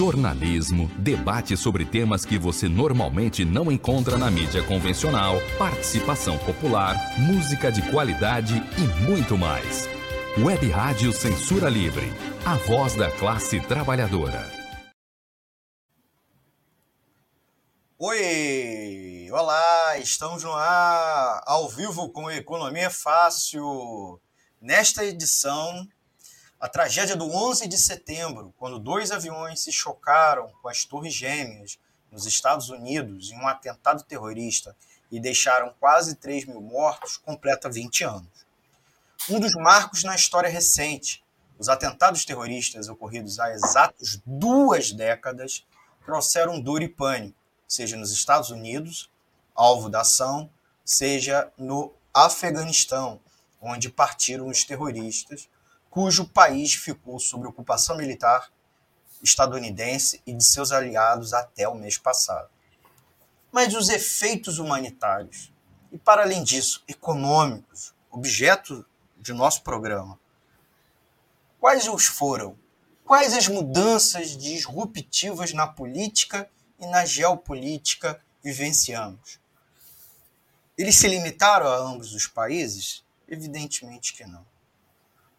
jornalismo, debate sobre temas que você normalmente não encontra na mídia convencional, participação popular, música de qualidade e muito mais. Web Rádio Censura Livre, a voz da classe trabalhadora. Oi! Olá! Estamos no ar, ao vivo com Economia Fácil. Nesta edição, a tragédia do 11 de setembro, quando dois aviões se chocaram com as Torres Gêmeas nos Estados Unidos em um atentado terrorista e deixaram quase 3 mil mortos, completa 20 anos. Um dos marcos na história recente, os atentados terroristas ocorridos há exatos duas décadas trouxeram dor e pânico, seja nos Estados Unidos, alvo da ação, seja no Afeganistão, onde partiram os terroristas cujo país ficou sob ocupação militar estadunidense e de seus aliados até o mês passado. Mas os efeitos humanitários e, para além disso, econômicos, objeto de nosso programa, quais os foram? Quais as mudanças disruptivas na política e na geopolítica vivenciamos? Eles se limitaram a ambos os países? Evidentemente que não.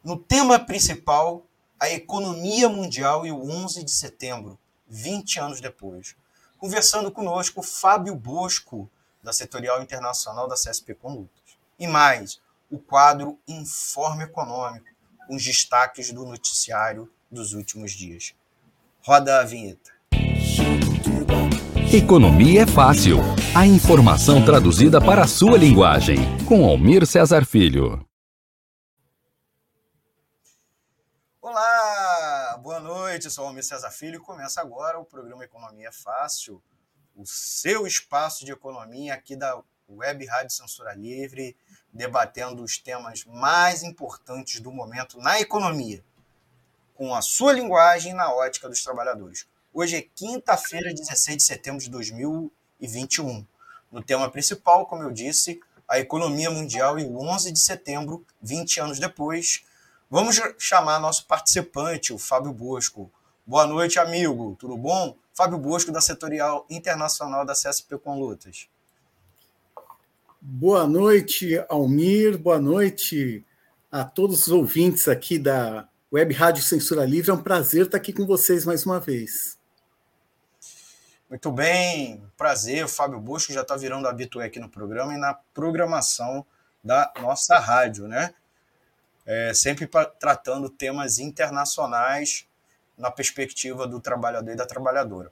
No tema principal, a economia mundial e o 11 de setembro, 20 anos depois. Conversando conosco, Fábio Bosco, da Setorial Internacional da CSP Condutas. E mais, o quadro Informe Econômico, com os destaques do noticiário dos últimos dias. Roda a vinheta. Economia é fácil. A informação traduzida para a sua linguagem. Com Almir Cesar Filho. Olá, boa noite, sou o Almir César Filho e começa agora o programa Economia Fácil, o seu espaço de economia aqui da Web Rádio Censura Livre, debatendo os temas mais importantes do momento na economia, com a sua linguagem na ótica dos trabalhadores. Hoje é quinta-feira, 16 de setembro de 2021. No tema principal, como eu disse, a economia mundial e o 11 de setembro, 20 anos depois, Vamos chamar nosso participante, o Fábio Bosco. Boa noite, amigo. Tudo bom? Fábio Bosco, da Setorial Internacional da CSP com Lutas. Boa noite, Almir. Boa noite a todos os ouvintes aqui da Web Rádio Censura Livre. É um prazer estar aqui com vocês mais uma vez. Muito bem, prazer. O Fábio Bosco já está virando habitué aqui no programa e na programação da nossa rádio, né? É, sempre pra, tratando temas internacionais na perspectiva do trabalhador e da trabalhadora.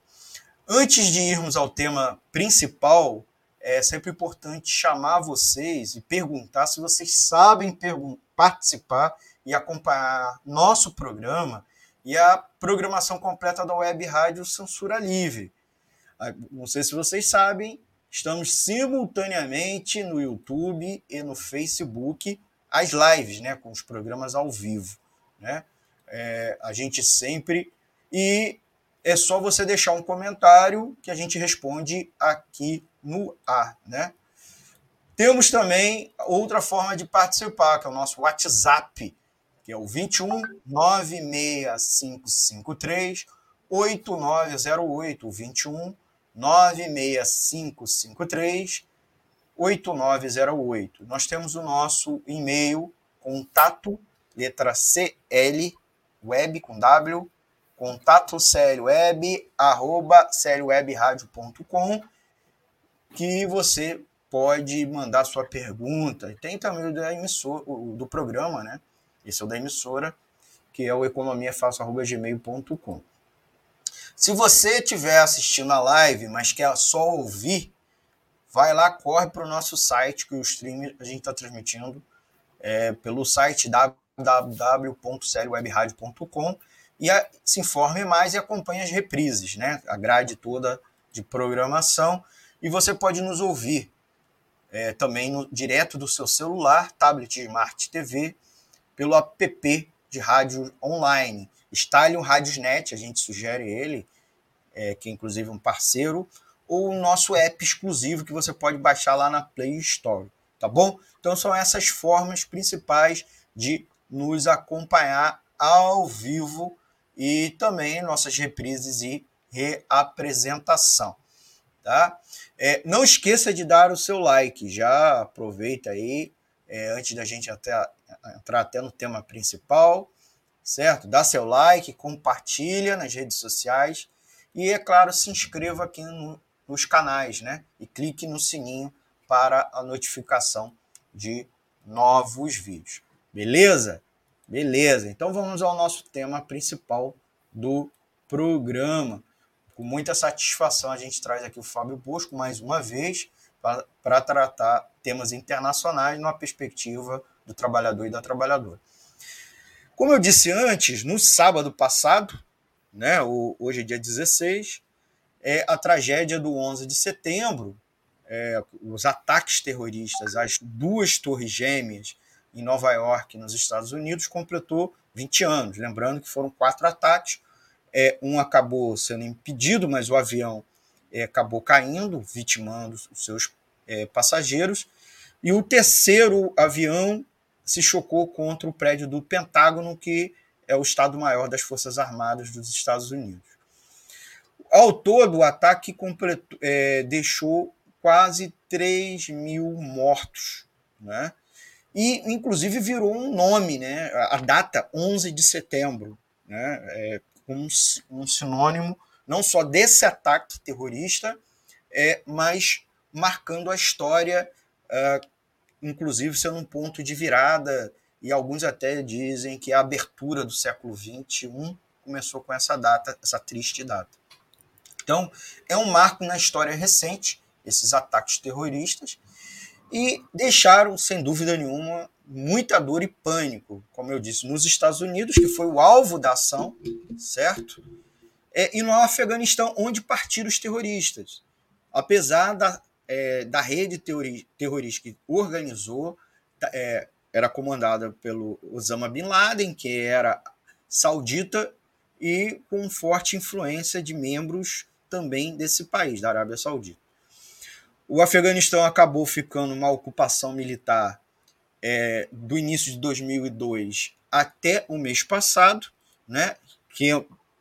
Antes de irmos ao tema principal, é sempre importante chamar vocês e perguntar se vocês sabem participar e acompanhar nosso programa e a programação completa da Web Rádio Censura Livre. Ah, não sei se vocês sabem, estamos simultaneamente no YouTube e no Facebook as lives, né, com os programas ao vivo, né? É, a gente sempre e é só você deixar um comentário que a gente responde aqui no ar, né? Temos também outra forma de participar, que é o nosso WhatsApp, que é o 21 96553 8908, 21 96553 8908. Nós temos o nosso e-mail contato letra CL web com W contato web arroba clwebradio.com que você pode mandar sua pergunta. Tem também o da emissora, o do programa, né? Esse é o da emissora, que é o economiafácil.gmail.com. Se você estiver assistindo a live, mas quer só ouvir, vai lá, corre para o nosso site, que o stream a gente está transmitindo é, pelo site www.seriewebradio.com e a, se informe mais e acompanhe as reprises, né? a grade toda de programação. E você pode nos ouvir é, também no, direto do seu celular, tablet Smart TV, pelo app de rádio online. O Radiosnet, a gente sugere ele, é, que é inclusive um parceiro, ou o nosso app exclusivo que você pode baixar lá na Play Store, tá bom? Então são essas formas principais de nos acompanhar ao vivo e também nossas reprises e reapresentação. Tá? É, não esqueça de dar o seu like, já aproveita aí, é, antes da gente até, entrar até no tema principal, certo? Dá seu like, compartilha nas redes sociais e, é claro, se inscreva aqui no, nos canais, né? E clique no sininho para a notificação de novos vídeos. Beleza? Beleza. Então vamos ao nosso tema principal do programa. Com muita satisfação a gente traz aqui o Fábio Bosco mais uma vez para tratar temas internacionais numa perspectiva do trabalhador e da trabalhadora. Como eu disse antes, no sábado passado, né, hoje é dia 16, é a tragédia do 11 de setembro, é, os ataques terroristas às duas torres gêmeas em Nova York, nos Estados Unidos, completou 20 anos. Lembrando que foram quatro ataques, é, um acabou sendo impedido, mas o avião é, acabou caindo, vitimando os seus é, passageiros, e o terceiro avião se chocou contra o prédio do Pentágono, que é o Estado-Maior das Forças Armadas dos Estados Unidos. Ao todo, o ataque completou, é, deixou quase 3 mil mortos, né? E, inclusive, virou um nome, né? A data 11 de setembro, né? É um, um sinônimo não só desse ataque terrorista, é, mas marcando a história, uh, inclusive sendo um ponto de virada, e alguns até dizem que a abertura do século XXI começou com essa data, essa triste data. Então, é um marco na história recente, esses ataques terroristas, e deixaram, sem dúvida nenhuma, muita dor e pânico, como eu disse, nos Estados Unidos, que foi o alvo da ação, certo? É, e no Afeganistão, onde partiram os terroristas. Apesar da, é, da rede terrorista que organizou, é, era comandada pelo Osama Bin Laden, que era saudita e com forte influência de membros também desse país, da Arábia Saudita. O Afeganistão acabou ficando uma ocupação militar é, do início de 2002 até o mês passado, né, que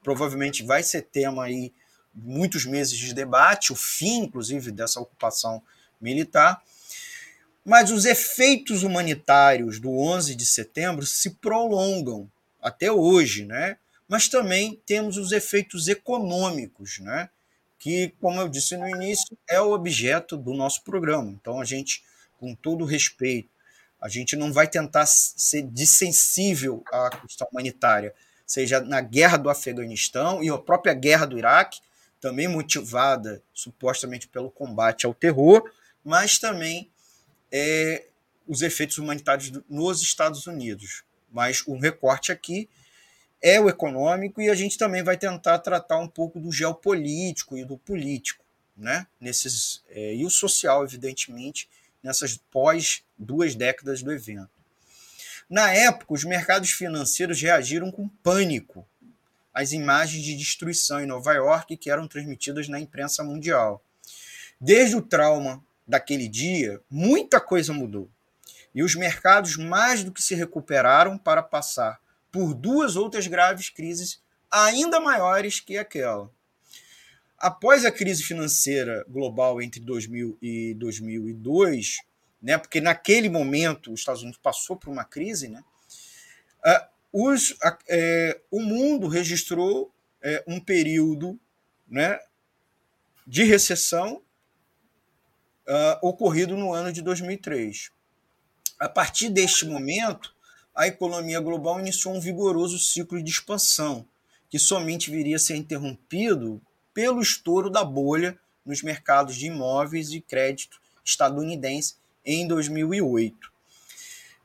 provavelmente vai ser tema aí muitos meses de debate, o fim, inclusive, dessa ocupação militar. Mas os efeitos humanitários do 11 de setembro se prolongam até hoje, né? Mas também temos os efeitos econômicos, né? Que, como eu disse no início, é o objeto do nosso programa. Então, a gente, com todo respeito, a gente não vai tentar ser dissensível à questão humanitária, seja na guerra do Afeganistão e a própria guerra do Iraque, também motivada supostamente pelo combate ao terror, mas também é, os efeitos humanitários nos Estados Unidos. Mas o recorte aqui é o econômico e a gente também vai tentar tratar um pouco do geopolítico e do político, né? Nesses é, e o social, evidentemente, nessas pós duas décadas do evento. Na época, os mercados financeiros reagiram com pânico as imagens de destruição em Nova York que eram transmitidas na imprensa mundial. Desde o trauma daquele dia, muita coisa mudou. E os mercados mais do que se recuperaram para passar por duas outras graves crises ainda maiores que aquela. Após a crise financeira global entre 2000 e 2002, né, porque naquele momento os Estados Unidos passou por uma crise, né, ah, os, é, o mundo registrou é, um período né, de recessão uh, ocorrido no ano de 2003. A partir deste momento, a economia global iniciou um vigoroso ciclo de expansão, que somente viria a ser interrompido pelo estouro da bolha nos mercados de imóveis e crédito estadunidense em 2008.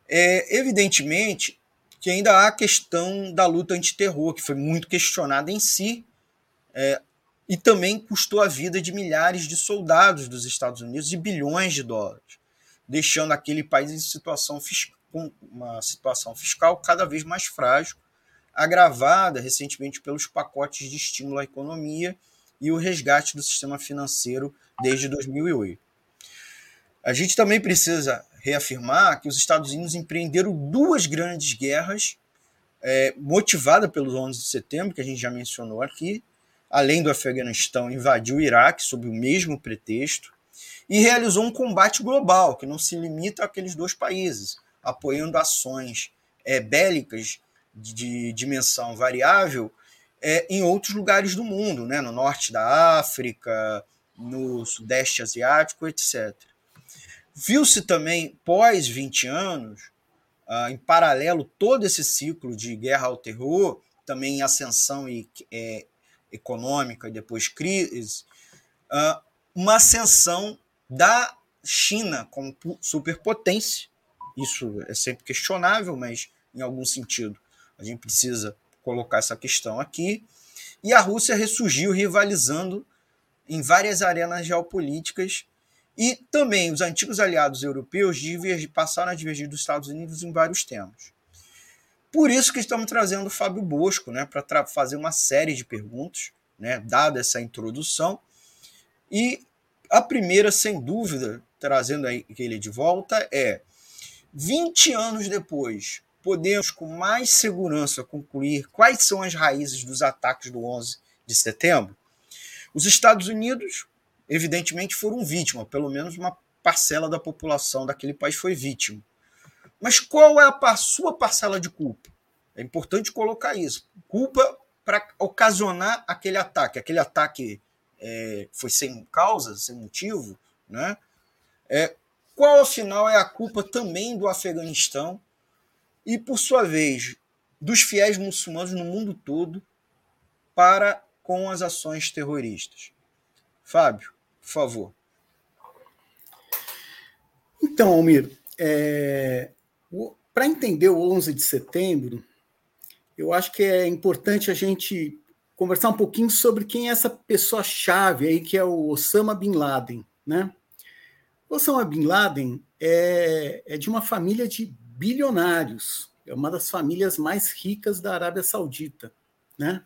É, evidentemente, que ainda há a questão da luta antiterror, que foi muito questionada em si, é, e também custou a vida de milhares de soldados dos Estados Unidos e bilhões de dólares, deixando aquele país em situação com uma situação fiscal cada vez mais frágil, agravada recentemente pelos pacotes de estímulo à economia e o resgate do sistema financeiro desde 2008. A gente também precisa reafirmar que os Estados Unidos empreenderam duas grandes guerras é, motivada pelo 11 de setembro, que a gente já mencionou aqui, além do Afeganistão, invadiu o Iraque sob o mesmo pretexto e realizou um combate global que não se limita àqueles dois países, apoiando ações é, bélicas de dimensão variável é, em outros lugares do mundo, né? no norte da África, no sudeste asiático, etc. Viu-se também, pós 20 anos, ah, em paralelo todo esse ciclo de guerra ao terror, também em ascensão e é, econômica e depois crise, uh, uma ascensão da China como superpotência. Isso é sempre questionável, mas em algum sentido a gente precisa colocar essa questão aqui. E a Rússia ressurgiu rivalizando em várias arenas geopolíticas e também os antigos aliados europeus passaram a divergir dos Estados Unidos em vários temas. Por isso que estamos trazendo o Fábio Bosco, né, para fazer uma série de perguntas, né, dada essa introdução. E a primeira, sem dúvida, trazendo ele de volta, é 20 anos depois, podemos com mais segurança concluir quais são as raízes dos ataques do 11 de setembro? Os Estados Unidos, evidentemente, foram vítima, pelo menos uma parcela da população daquele país foi vítima. Mas qual é a sua parcela de culpa? É importante colocar isso. Culpa para ocasionar aquele ataque. Aquele ataque é, foi sem causa, sem motivo, né? É, qual, afinal, é a culpa também do Afeganistão e, por sua vez, dos fiéis muçulmanos no mundo todo para com as ações terroristas? Fábio, por favor. Então, Almir, é, para entender o 11 de setembro, eu acho que é importante a gente conversar um pouquinho sobre quem é essa pessoa-chave aí, que é o Osama Bin Laden, né? Osama Bin Laden é, é de uma família de bilionários, é uma das famílias mais ricas da Arábia Saudita, né?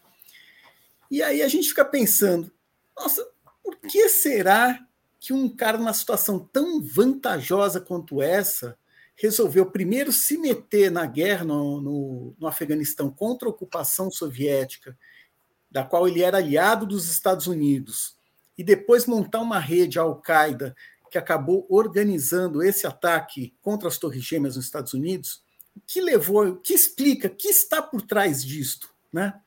E aí a gente fica pensando, nossa, por que será que um cara numa situação tão vantajosa quanto essa resolveu primeiro se meter na guerra no, no, no, Afeganistão contra a ocupação soviética, da qual ele era aliado dos Estados Unidos, e depois montar uma rede Al-Qaeda que acabou organizando esse ataque contra as Torres Gêmeas nos Estados Unidos, o que levou, o que explica, o que está por trás disto, né?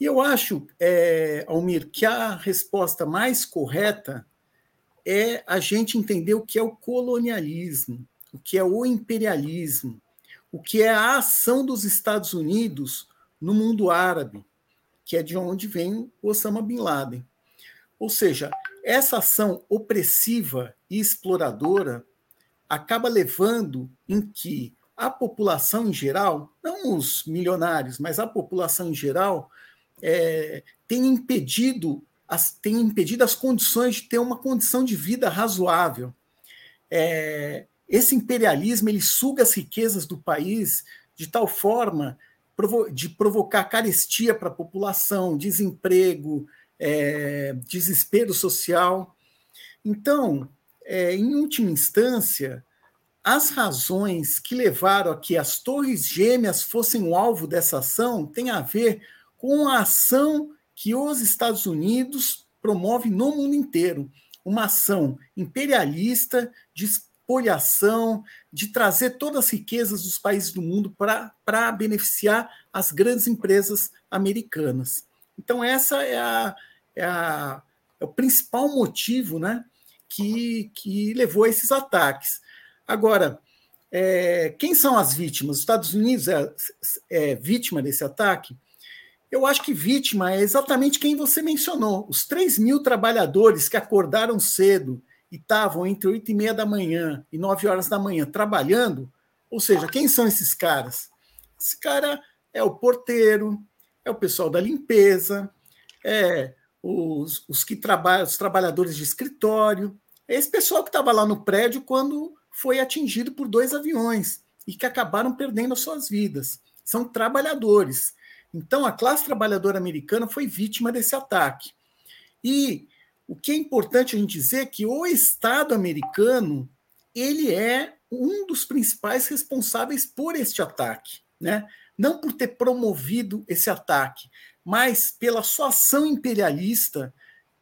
E eu acho, é, Almir, que a resposta mais correta é a gente entender o que é o colonialismo, o que é o imperialismo, o que é a ação dos Estados Unidos no mundo árabe, que é de onde vem Osama Bin Laden. Ou seja, essa ação opressiva e exploradora acaba levando em que a população em geral, não os milionários, mas a população em geral, é, tem impedido as, tem impedido as condições de ter uma condição de vida razoável. É, esse imperialismo ele suga as riquezas do país de tal forma de provocar carestia para a população, desemprego, é, desespero social. Então, é, em última instância, as razões que levaram a que as Torres Gêmeas fossem o alvo dessa ação têm a ver com a ação que os Estados Unidos promove no mundo inteiro, uma ação imperialista de espoliação, de trazer todas as riquezas dos países do mundo para beneficiar as grandes empresas americanas. Então, essa é, a, é, a, é o principal motivo né, que, que levou a esses ataques. Agora, é, quem são as vítimas? Os Estados Unidos é, é vítima desse ataque? Eu acho que vítima é exatamente quem você mencionou: os 3 mil trabalhadores que acordaram cedo e estavam entre 8 e meia da manhã e 9 horas da manhã trabalhando, ou seja, quem são esses caras? Esse cara é o porteiro, é o pessoal da limpeza, é os, os que trabalham, os trabalhadores de escritório, é esse pessoal que estava lá no prédio quando foi atingido por dois aviões e que acabaram perdendo as suas vidas. São trabalhadores. Então, a classe trabalhadora americana foi vítima desse ataque. E o que é importante a gente dizer é que o Estado americano ele é um dos principais responsáveis por este ataque. Né? não por ter promovido esse ataque, mas pela sua ação imperialista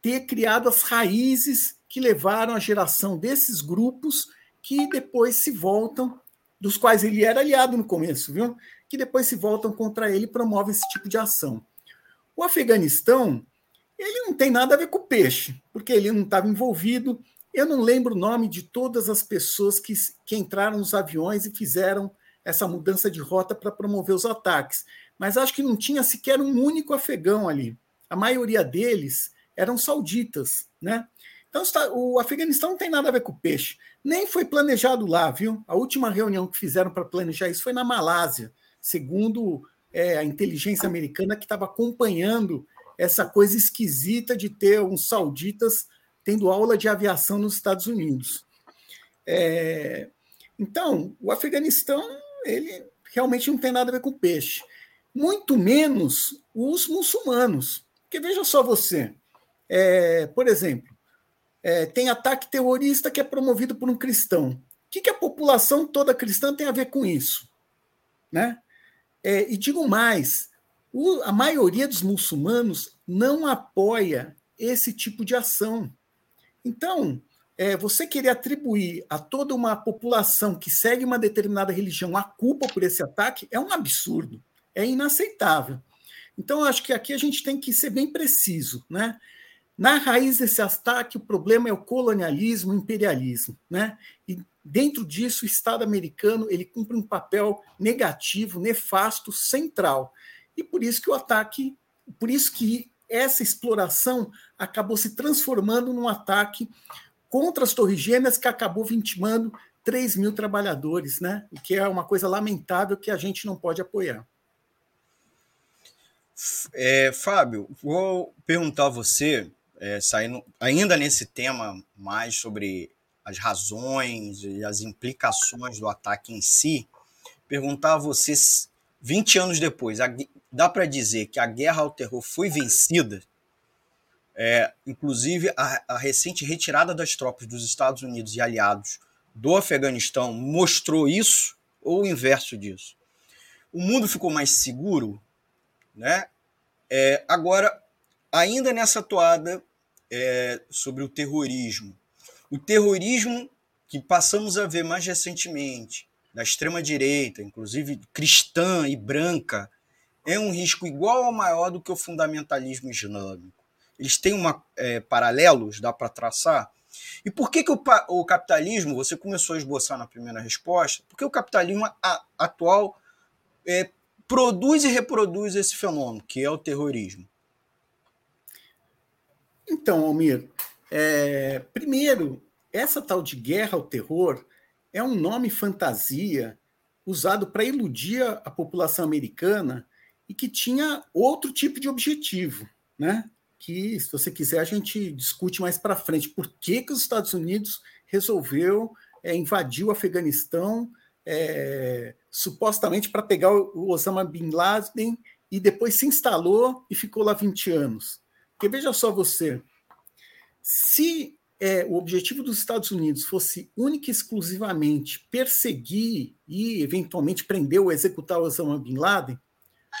ter criado as raízes que levaram à geração desses grupos que depois se voltam, dos quais ele era aliado no começo, viu? Que depois se voltam contra ele e promovem esse tipo de ação. O Afeganistão, ele não tem nada a ver com o peixe, porque ele não estava envolvido. Eu não lembro o nome de todas as pessoas que, que entraram nos aviões e fizeram essa mudança de rota para promover os ataques. Mas acho que não tinha sequer um único afegão ali. A maioria deles eram sauditas, né? Então o Afeganistão não tem nada a ver com peixe. Nem foi planejado lá, viu? A última reunião que fizeram para planejar isso foi na Malásia, segundo é, a inteligência americana que estava acompanhando essa coisa esquisita de ter uns sauditas tendo aula de aviação nos Estados Unidos. É, então, o Afeganistão ele realmente não tem nada a ver com peixe. Muito menos os muçulmanos. Porque veja só você, é, por exemplo, é, tem ataque terrorista que é promovido por um cristão. O que, que a população toda cristã tem a ver com isso? Né? É, e digo mais, o, a maioria dos muçulmanos não apoia esse tipo de ação. Então, é, você querer atribuir a toda uma população que segue uma determinada religião a culpa por esse ataque é um absurdo, é inaceitável. Então, acho que aqui a gente tem que ser bem preciso. Né? Na raiz desse ataque, o problema é o colonialismo, o imperialismo. Né? E dentro disso, o Estado americano ele cumpre um papel negativo, nefasto, central. E por isso que o ataque, por isso que essa exploração acabou se transformando num ataque contra as Torres Gêmeas, que acabou vitimando 3 mil trabalhadores, né? o que é uma coisa lamentável que a gente não pode apoiar. É, Fábio, vou perguntar a você, é, saindo ainda nesse tema mais sobre as razões e as implicações do ataque em si, perguntar a você, 20 anos depois, a, dá para dizer que a guerra ao terror foi vencida? É, inclusive, a, a, recente retirada das tropas dos Estados Unidos e aliados do Afeganistão mostrou isso ou o inverso disso? O mundo ficou mais seguro, né? É, agora, ainda nessa toada é, sobre o terrorismo, o terrorismo que passamos a ver mais recentemente da extrema direita, inclusive cristã e branca, é um risco igual ou maior do que o fundamentalismo islâmico. Eles têm uma, é, paralelos, dá para traçar. E por que, que o, o, capitalismo, você começou a esboçar na primeira resposta, porque o capitalismo a, atual é, produz e reproduz esse fenômeno, que é o terrorismo? Então, Almir, é, primeiro, essa tal de guerra ao terror é um nome fantasia usado para iludir a população americana e que tinha outro tipo de objetivo, né? que, se você quiser, a gente discute mais para frente. Por que, que os Estados Unidos resolveu é, invadir o Afeganistão é, supostamente para pegar o Osama Bin Laden e depois se instalou e ficou lá 20 anos? Porque veja só você, se é, o objetivo dos Estados Unidos fosse única e exclusivamente perseguir e eventualmente prender ou executar Osama Bin Laden,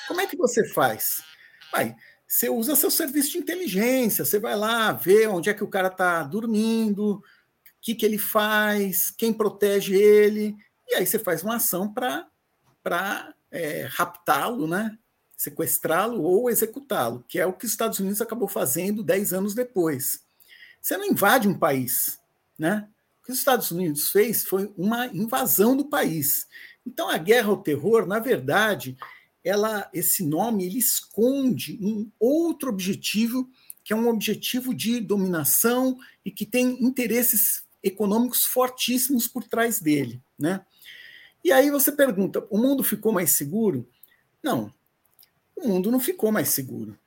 como é que você faz? Vai, você usa seu serviço de inteligência, você vai lá ver onde é que o cara está dormindo, o que, que ele faz, quem protege ele, e aí você faz uma ação para é, raptá-lo, né? sequestrá-lo ou executá-lo, que é o que os Estados Unidos acabou fazendo dez anos depois. Você não invade um país. Né? O que os Estados Unidos fez foi uma invasão do país. Então, a guerra ao terror, na verdade, ela, esse nome ele esconde um outro objetivo, que é um objetivo de dominação e que tem interesses econômicos fortíssimos por trás dele. Né? E aí você pergunta: o mundo ficou mais seguro? Não, o mundo não ficou mais seguro.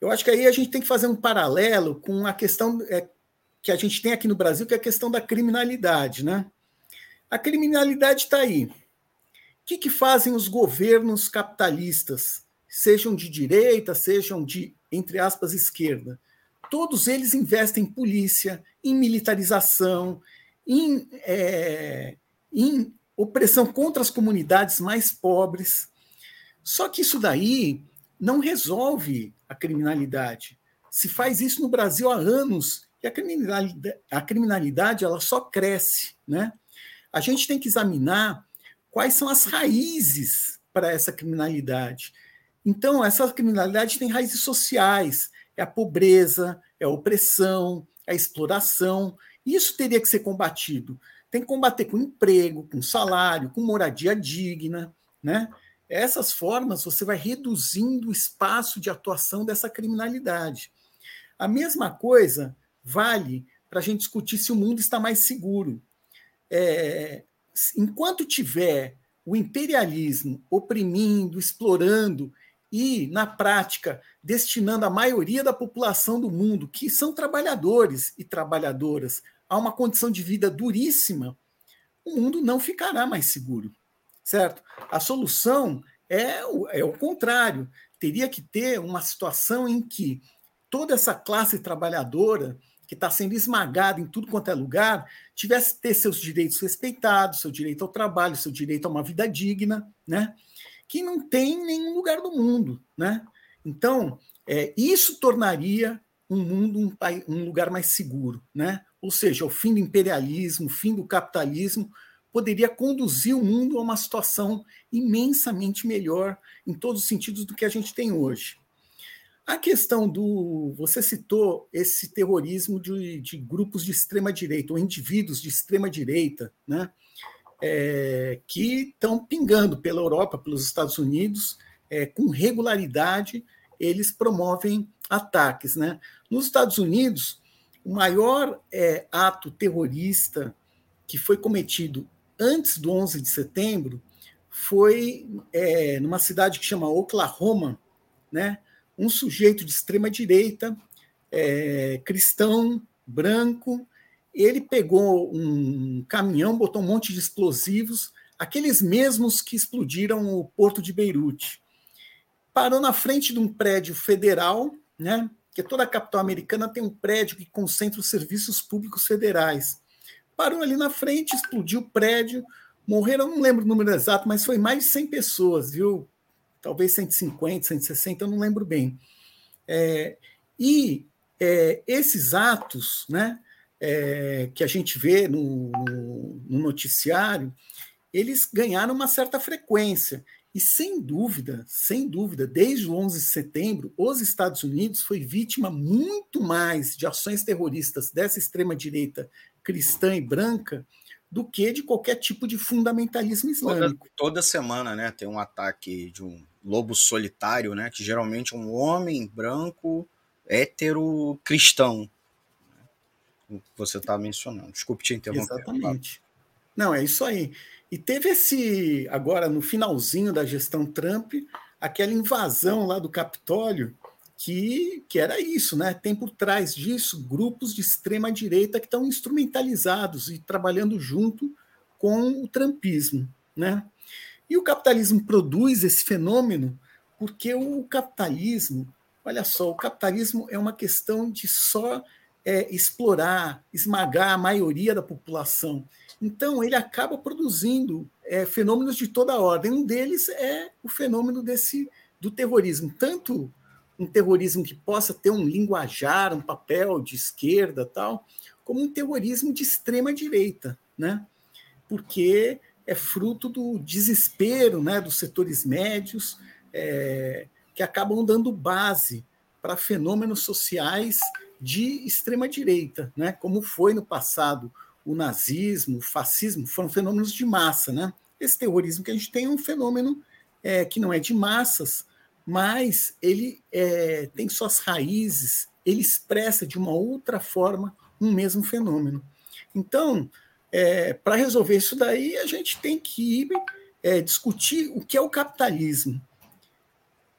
Eu acho que aí a gente tem que fazer um paralelo com a questão é, que a gente tem aqui no Brasil, que é a questão da criminalidade. Né? A criminalidade está aí que, que fazem os governos capitalistas, sejam de direita, sejam de, entre aspas, esquerda? Todos eles investem em polícia, em militarização, em, é, em opressão contra as comunidades mais pobres. Só que isso daí não resolve a criminalidade. Se faz isso no Brasil há anos e a criminalidade, a criminalidade ela só cresce, né? A gente tem que examinar quais são as raízes para essa criminalidade. Então, essa criminalidade tem raízes sociais, é a pobreza, é a opressão, é a exploração. Isso teria que ser combatido. Tem que combater com emprego, com salário, com moradia digna, né? Essas formas você vai reduzindo o espaço de atuação dessa criminalidade. A mesma coisa vale para a gente discutir se o mundo está mais seguro. É, enquanto tiver o imperialismo oprimindo, explorando e, na prática, destinando a maioria da população do mundo, que são trabalhadores e trabalhadoras, a uma condição de vida duríssima, o mundo não ficará mais seguro certo? A solução é o, é o contrário. Teria que ter uma situação em que toda essa classe trabalhadora que está sendo esmagada em tudo quanto é lugar, tivesse ter seus direitos respeitados, seu direito ao trabalho, seu direito a uma vida digna, né? Que não tem em nenhum lugar do mundo, né? Então, é, isso tornaria um mundo um, um lugar mais seguro, né? Ou seja, o fim do imperialismo, o fim do capitalismo, poderia conduzir o mundo a uma situação imensamente melhor em todos os sentidos do que a gente tem hoje. A questão do. Você citou esse terrorismo de, de grupos de extrema-direita, ou indivíduos de extrema-direita, né? É, que estão pingando pela Europa, pelos Estados Unidos, é, com regularidade, eles promovem ataques. Né? Nos Estados Unidos, o maior é, ato terrorista que foi cometido antes do 11 de setembro, foi é, numa cidade que chama Oklahoma, né, um sujeito de extrema direita, é, cristão, branco, ele pegou um caminhão, botou um monte de explosivos, aqueles mesmos que explodiram o porto de Beirute. Parou na frente de um prédio federal, né? Porque toda a capital americana tem um prédio que concentra os serviços públicos federais parou ali na frente, explodiu o prédio, morreram, não lembro o número exato, mas foi mais de 100 pessoas, viu? Talvez 150, 160, eu não lembro bem. É, e é, esses atos, né, é, que a gente vê no, no, no noticiário, eles ganharam uma certa frequência. E sem dúvida, sem dúvida, desde o 11 de setembro, os Estados Unidos foi vítima muito mais de ações terroristas dessa extrema direita cristã e branca do que de qualquer tipo de fundamentalismo islâmico. Toda, toda, semana, né, tem um ataque de um lobo solitário, né, que geralmente é um homem branco, hétero, cristão. Né, que você está mencionando. Desculpe te interromper. Exatamente. Não, é isso aí. E teve esse, agora no finalzinho da gestão Trump, aquela invasão lá do Capitólio, que, que era isso, né? Tem por trás disso grupos de extrema direita que estão instrumentalizados e trabalhando junto com o trumpismo, né? E o capitalismo produz esse fenômeno porque o capitalismo, olha só, o capitalismo é uma questão de só é, explorar, esmagar a maioria da população. Então, ele acaba produzindo é, fenômenos de toda ordem. Um deles é o fenômeno desse do terrorismo, tanto um terrorismo que possa ter um linguajar, um papel de esquerda, tal, como um terrorismo de extrema direita, né? Porque é fruto do desespero, né, dos setores médios, é, que acabam dando base para fenômenos sociais de extrema direita, né? Como foi no passado o nazismo, o fascismo, foram fenômenos de massa, né? Esse terrorismo que a gente tem é um fenômeno é, que não é de massas, mas ele é, tem suas raízes, ele expressa de uma outra forma um mesmo fenômeno. Então, é, para resolver isso daí, a gente tem que ir é, discutir o que é o capitalismo.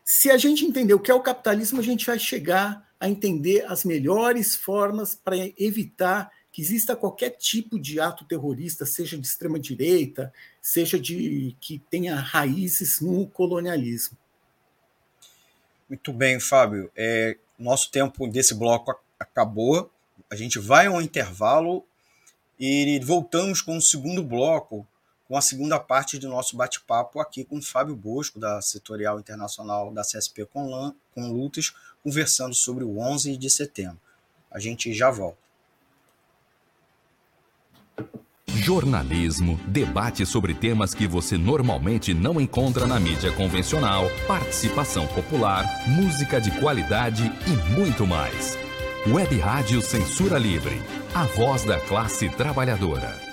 Se a gente entender o que é o capitalismo, a gente vai chegar a entender as melhores formas para evitar que exista qualquer tipo de ato terrorista, seja de extrema direita, seja de que tenha raízes no colonialismo. Muito bem, Fábio. É, nosso tempo desse bloco acabou. A gente vai a um intervalo e voltamos com o segundo bloco, com a segunda parte do nosso bate-papo aqui com Fábio Bosco, da Setorial Internacional da CSP com, com Lutas, conversando sobre o 11 de setembro. A gente já volta. Jornalismo, debate sobre temas que você normalmente não encontra na mídia convencional, participação popular, música de qualidade e muito mais. Web Rádio Censura Livre, a voz da classe trabalhadora.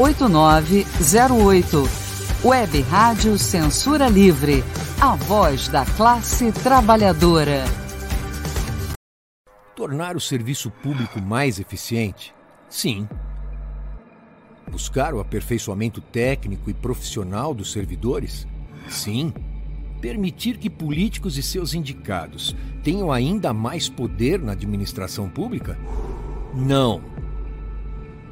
8908. Web Rádio Censura Livre, a voz da classe trabalhadora. Tornar o serviço público mais eficiente? Sim. Buscar o aperfeiçoamento técnico e profissional dos servidores? Sim. Permitir que políticos e seus indicados tenham ainda mais poder na administração pública? Não.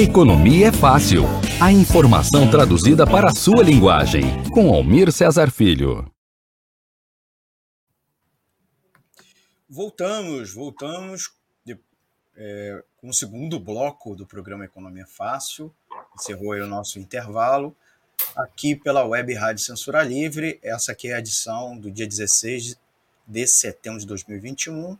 Economia é fácil. A informação traduzida para a sua linguagem. Com Almir Cesar Filho. Voltamos, voltamos de, é, com o segundo bloco do programa Economia Fácil. Encerrou aí o nosso intervalo. Aqui pela Web Rádio Censura Livre. Essa aqui é a edição do dia 16 de setembro de 2021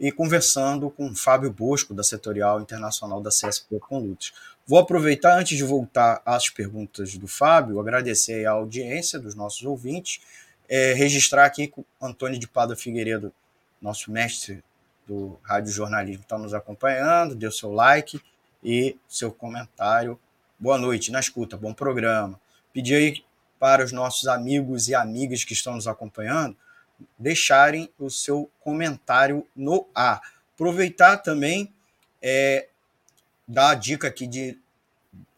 e conversando com Fábio Bosco, da Setorial Internacional da CSP com Lutes. Vou aproveitar, antes de voltar às perguntas do Fábio, agradecer a audiência dos nossos ouvintes, é, registrar aqui com Antônio de Pada Figueiredo, nosso mestre do Rádio Jornalismo, está nos acompanhando, deu seu like e seu comentário. Boa noite, na escuta, bom programa. Pedi aí para os nossos amigos e amigas que estão nos acompanhando, deixarem o seu comentário no ar. Aproveitar também, é, dar a dica aqui de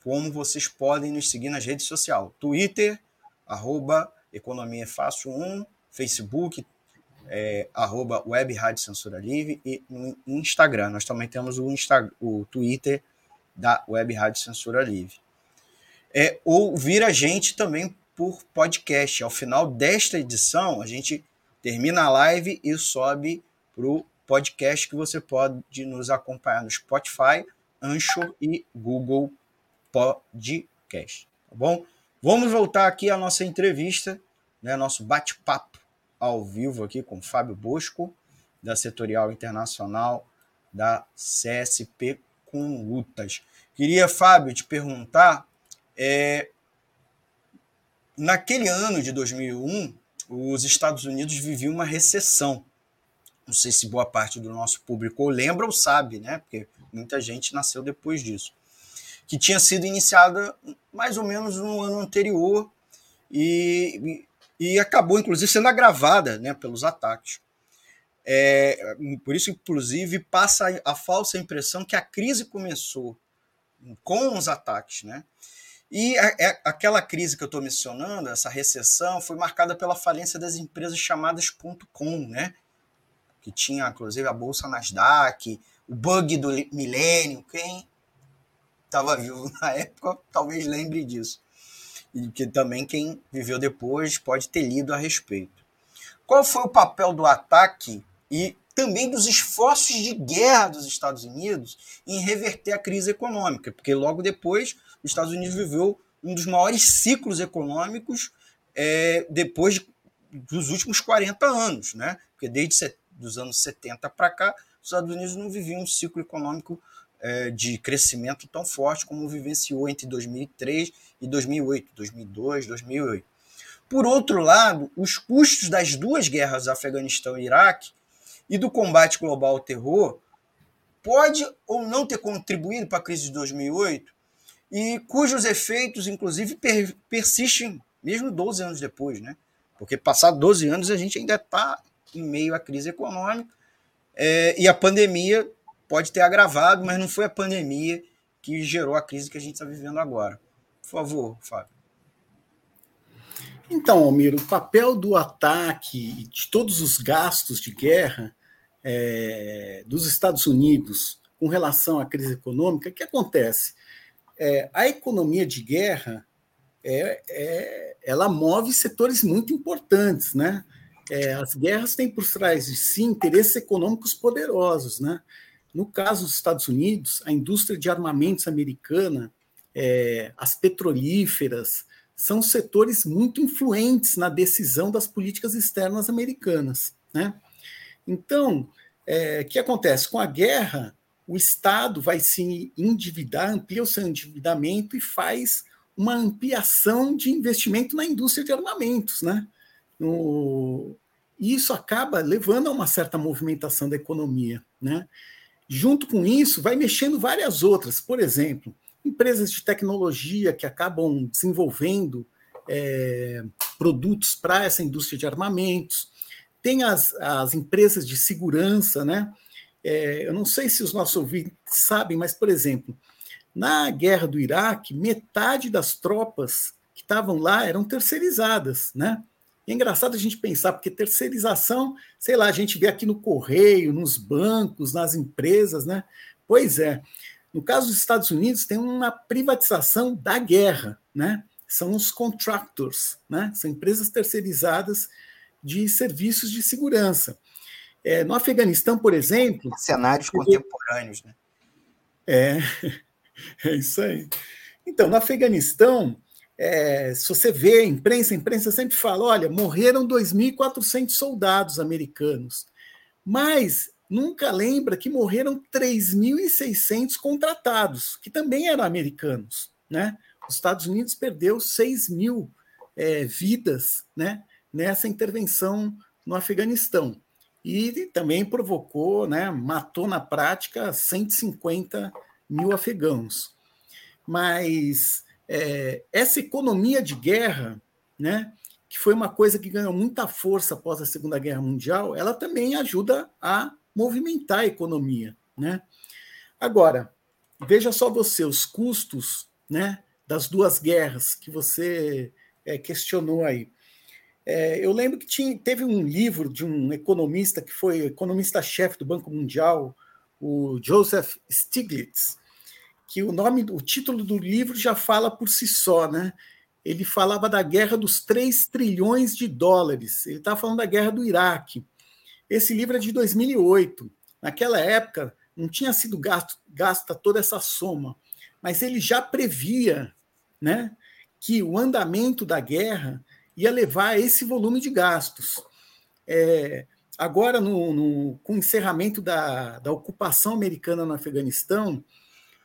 como vocês podem nos seguir nas redes sociais. Twitter, arroba Economia Fácil 1, Facebook, é, arroba Web Rádio Censura Livre e no Instagram. Nós também temos o, Insta, o Twitter da Web Rádio Censura Livre. É, ouvir a gente também por podcast. Ao final desta edição, a gente termina a live e sobe para o podcast que você pode nos acompanhar no Spotify, Anchor e Google Podcast. Tá bom? Vamos voltar aqui à nossa entrevista, né, nosso bate-papo ao vivo aqui com Fábio Bosco, da Setorial Internacional da CSP com Lutas. Queria, Fábio, te perguntar, é, naquele ano de 2001, os Estados Unidos viviam uma recessão. Não sei se boa parte do nosso público lembra ou sabe, né? Porque muita gente nasceu depois disso. Que tinha sido iniciada mais ou menos no ano anterior e, e, e acabou, inclusive, sendo agravada né, pelos ataques. É, por isso, inclusive, passa a falsa impressão que a crise começou com os ataques, né? E a, a, é, aquela crise que eu estou mencionando, essa recessão, foi marcada pela falência das empresas chamadas .com, né? que tinha inclusive a bolsa Nasdaq, o bug do milênio. Quem estava vivo na época talvez lembre disso. E que também quem viveu depois pode ter lido a respeito. Qual foi o papel do ataque e também dos esforços de guerra dos Estados Unidos em reverter a crise econômica? Porque logo depois os Estados Unidos viveu um dos maiores ciclos econômicos é, depois de, dos últimos 40 anos, né? Porque desde os anos 70 para cá, os Estados Unidos não viviam um ciclo econômico é, de crescimento tão forte como vivenciou entre 2003 e 2008, 2002, 2008. Por outro lado, os custos das duas guerras, Afeganistão e Iraque, e do combate global ao terror, pode ou não ter contribuído para a crise de 2008, e cujos efeitos, inclusive, per persistem mesmo 12 anos depois, né? Porque passado 12 anos a gente ainda está em meio à crise econômica é, e a pandemia pode ter agravado, mas não foi a pandemia que gerou a crise que a gente está vivendo agora. Por favor, Fábio. Então, Almiro, o papel do ataque de todos os gastos de guerra é, dos Estados Unidos com relação à crise econômica, o que acontece? É, a economia de guerra é, é, ela move setores muito importantes, né? É, as guerras têm por trás de si interesses econômicos poderosos, né? No caso dos Estados Unidos, a indústria de armamentos americana, é, as petrolíferas, são setores muito influentes na decisão das políticas externas americanas. Né? Então, é, o que acontece? Com a guerra, o Estado vai se endividar, amplia o seu endividamento e faz uma ampliação de investimento na indústria de armamentos. Né? No, e isso acaba levando a uma certa movimentação da economia. Né? Junto com isso, vai mexendo várias outras. Por exemplo, empresas de tecnologia que acabam desenvolvendo é, produtos para essa indústria de armamentos. Tem as, as empresas de segurança, né? É, eu não sei se os nossos ouvintes sabem, mas, por exemplo, na guerra do Iraque, metade das tropas que estavam lá eram terceirizadas, né? é engraçado a gente pensar, porque terceirização, sei lá, a gente vê aqui no correio, nos bancos, nas empresas, né? Pois é. No caso dos Estados Unidos, tem uma privatização da guerra, né? São os contractors, né? São empresas terceirizadas de serviços de segurança. É, no Afeganistão, por exemplo. Cenários contemporâneos, né? É, é isso aí. Então, no Afeganistão, é, se você vê a imprensa, a imprensa sempre fala: olha, morreram 2.400 soldados americanos, mas nunca lembra que morreram 3.600 contratados, que também eram americanos. Né? Os Estados Unidos perdeu 6 mil é, vidas né, nessa intervenção no Afeganistão. E também provocou, né, matou na prática 150 mil afegãos. Mas é, essa economia de guerra, né, que foi uma coisa que ganhou muita força após a Segunda Guerra Mundial, ela também ajuda a movimentar a economia. Né? Agora, veja só você, os custos né, das duas guerras que você é, questionou aí. É, eu lembro que tinha, teve um livro de um economista que foi economista-chefe do Banco Mundial, o Joseph Stiglitz, que o nome, o título do livro já fala por si só, né? Ele falava da guerra dos 3 trilhões de dólares. Ele estava falando da guerra do Iraque. Esse livro é de 2008. Naquela época, não tinha sido gasto, gasta toda essa soma, mas ele já previa né, que o andamento da guerra ia levar a esse volume de gastos. É, agora, no, no, com o encerramento da, da ocupação americana no Afeganistão,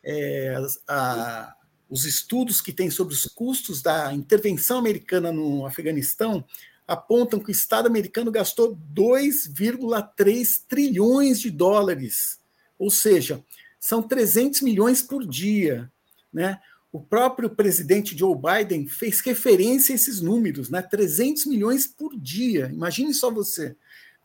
é, a, os estudos que tem sobre os custos da intervenção americana no Afeganistão apontam que o Estado americano gastou 2,3 trilhões de dólares, ou seja, são 300 milhões por dia. Né? O próprio presidente Joe Biden fez referência a esses números, né? 300 milhões por dia. Imagine só você.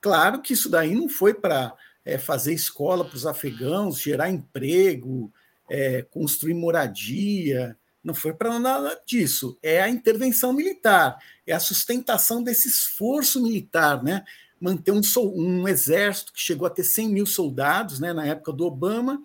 Claro que isso daí não foi para é, fazer escola para os afegãos, gerar emprego, é, construir moradia, não foi para nada disso. É a intervenção militar, é a sustentação desse esforço militar, né? manter um, um, exército que chegou a ter 100 mil soldados né, na época do Obama,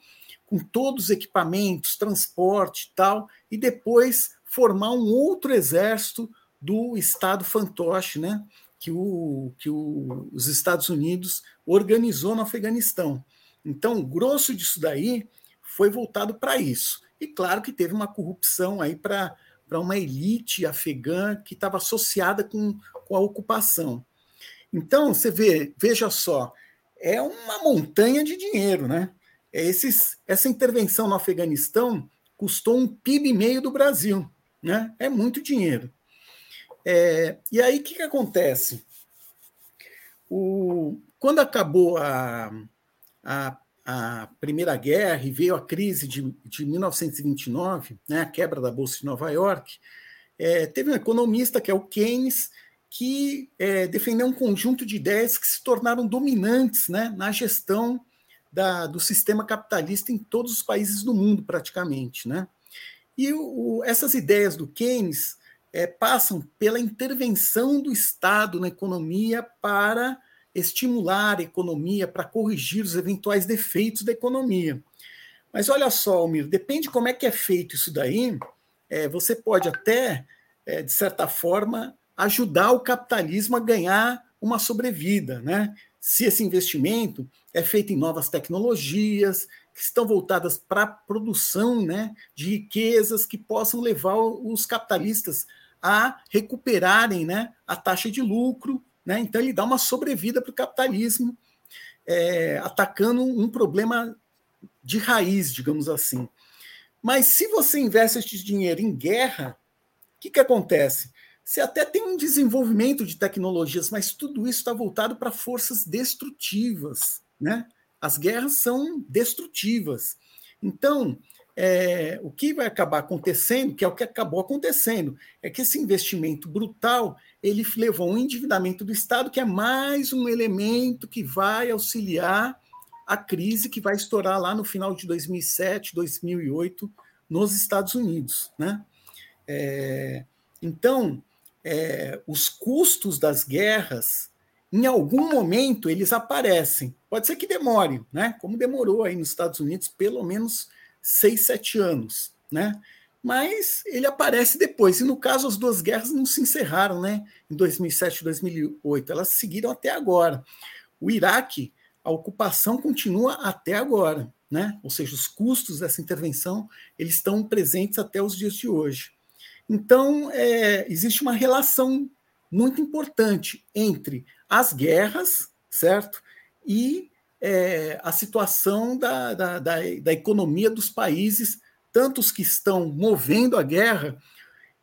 com todos os equipamentos, transporte e tal, e depois formar um outro exército do Estado fantoche, né, que, o, que o, os Estados Unidos organizou no Afeganistão. Então, o grosso disso daí foi voltado para isso. E claro que teve uma corrupção aí para uma elite afegã que estava associada com, com a ocupação. Então, você vê, veja só, é uma montanha de dinheiro, né? É esses, essa intervenção no Afeganistão custou um PIB e meio do Brasil, né? É muito dinheiro. É, e aí, o que, que acontece? O, quando acabou a, a, a, Primeira Guerra e veio a crise de, de 1929, né, a quebra da Bolsa de Nova York, é, teve um economista, que é o Keynes, que é, defendeu um conjunto de ideias que se tornaram dominantes né, na gestão da, do sistema capitalista em todos os países do mundo, praticamente. Né? E o, essas ideias do Keynes é, passam pela intervenção do Estado na economia para estimular a economia, para corrigir os eventuais defeitos da economia. Mas olha só, Almir, depende como é que é feito isso daí, é, você pode até, é, de certa forma, ajudar o capitalismo a ganhar uma sobrevida, né? Se esse investimento é feito em novas tecnologias, que estão voltadas para a produção né, de riquezas que possam levar os capitalistas a recuperarem né, a taxa de lucro. Né? Então, ele dá uma sobrevida para o capitalismo, é, atacando um problema de raiz, digamos assim. Mas se você investe esse dinheiro em guerra, o que, que acontece? Você até tem um desenvolvimento de tecnologias, mas tudo isso está voltado para forças destrutivas. Né? As guerras são destrutivas. Então, é, o que vai acabar acontecendo, que é o que acabou acontecendo, é que esse investimento brutal ele levou um endividamento do Estado, que é mais um elemento que vai auxiliar a crise que vai estourar lá no final de 2007, 2008 nos Estados Unidos, né? É, então, é, os custos das guerras, em algum momento, eles aparecem. Pode ser que demore, né? Como demorou aí nos Estados Unidos, pelo menos seis, sete anos, né? Mas ele aparece depois. E no caso, as duas guerras não se encerraram, né? Em 2007 e 2008, elas seguiram até agora. O Iraque, a ocupação continua até agora, né? Ou seja, os custos dessa intervenção eles estão presentes até os dias de hoje. Então, é, existe uma relação muito importante entre as guerras, certo? E é, a situação da, da, da, da economia dos países, tanto os que estão movendo a guerra,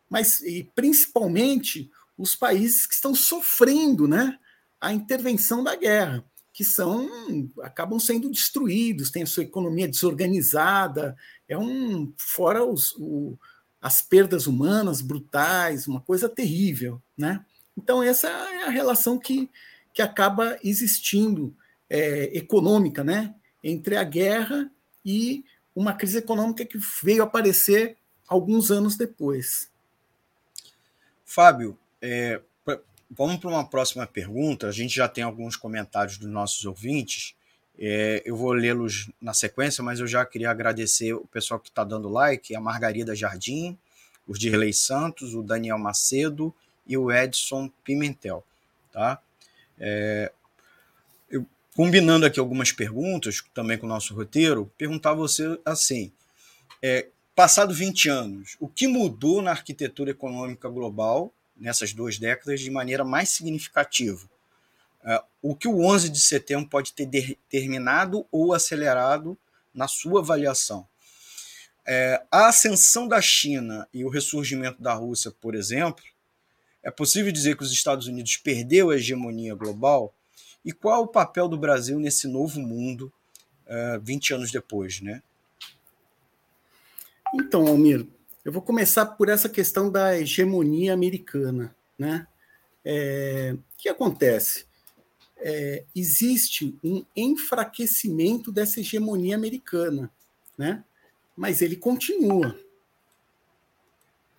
mas e principalmente os países que estão sofrendo né, a intervenção da guerra, que são acabam sendo destruídos, têm a sua economia desorganizada, é um fora os, o, as perdas humanas brutais, uma coisa terrível, né? Então essa é a relação que, que acaba existindo é, econômica, né, entre a guerra e uma crise econômica que veio aparecer alguns anos depois. Fábio, é, vamos para uma próxima pergunta. A gente já tem alguns comentários dos nossos ouvintes. É, eu vou lê-los na sequência, mas eu já queria agradecer o pessoal que está dando like, a Margarida Jardim, os Dirley Santos, o Daniel Macedo e o Edson Pimentel. Tá? É, combinando aqui algumas perguntas, também com o nosso roteiro, perguntar a você assim: é, passado 20 anos, o que mudou na arquitetura econômica global nessas duas décadas de maneira mais significativa? É, o que o 11 de setembro pode ter determinado ou acelerado na sua avaliação? É, a ascensão da China e o ressurgimento da Rússia, por exemplo, é possível dizer que os Estados Unidos perdeu a hegemonia global? E qual o papel do Brasil nesse novo mundo uh, eh, 20 anos depois, né? Então, Almir, eu vou começar por essa questão da hegemonia americana, né? É, o que acontece? É, existe um enfraquecimento dessa hegemonia americana, né? Mas ele continua.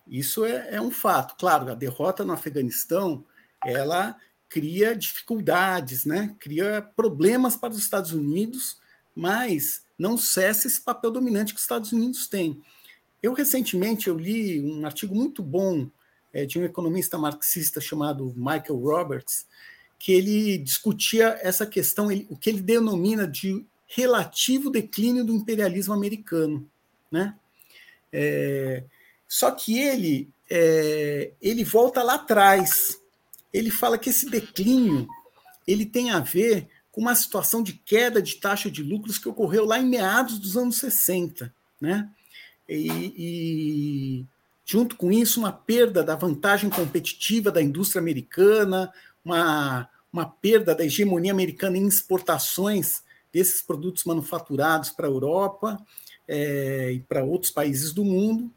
Isso é, é um fato. Claro, a derrota no Afeganistão, ela cria dificuldades, né? cria problemas para os Estados Unidos, mas não cessa esse papel dominante que os Estados Unidos têm. Eu recentemente eu li um artigo muito bom é, de um economista marxista chamado Michael Roberts, que ele discutia essa questão, ele, o que ele denomina de relativo declínio do imperialismo americano, né? É, só que ele é, ele volta lá atrás. Ele fala que esse declínio ele tem a ver com uma situação de queda de taxa de lucros que ocorreu lá em meados dos anos 60, né? E, e junto com isso uma perda da vantagem competitiva da indústria americana, uma, uma perda da hegemonia americana em exportações desses produtos manufaturados para a Europa é, e para outros países do mundo,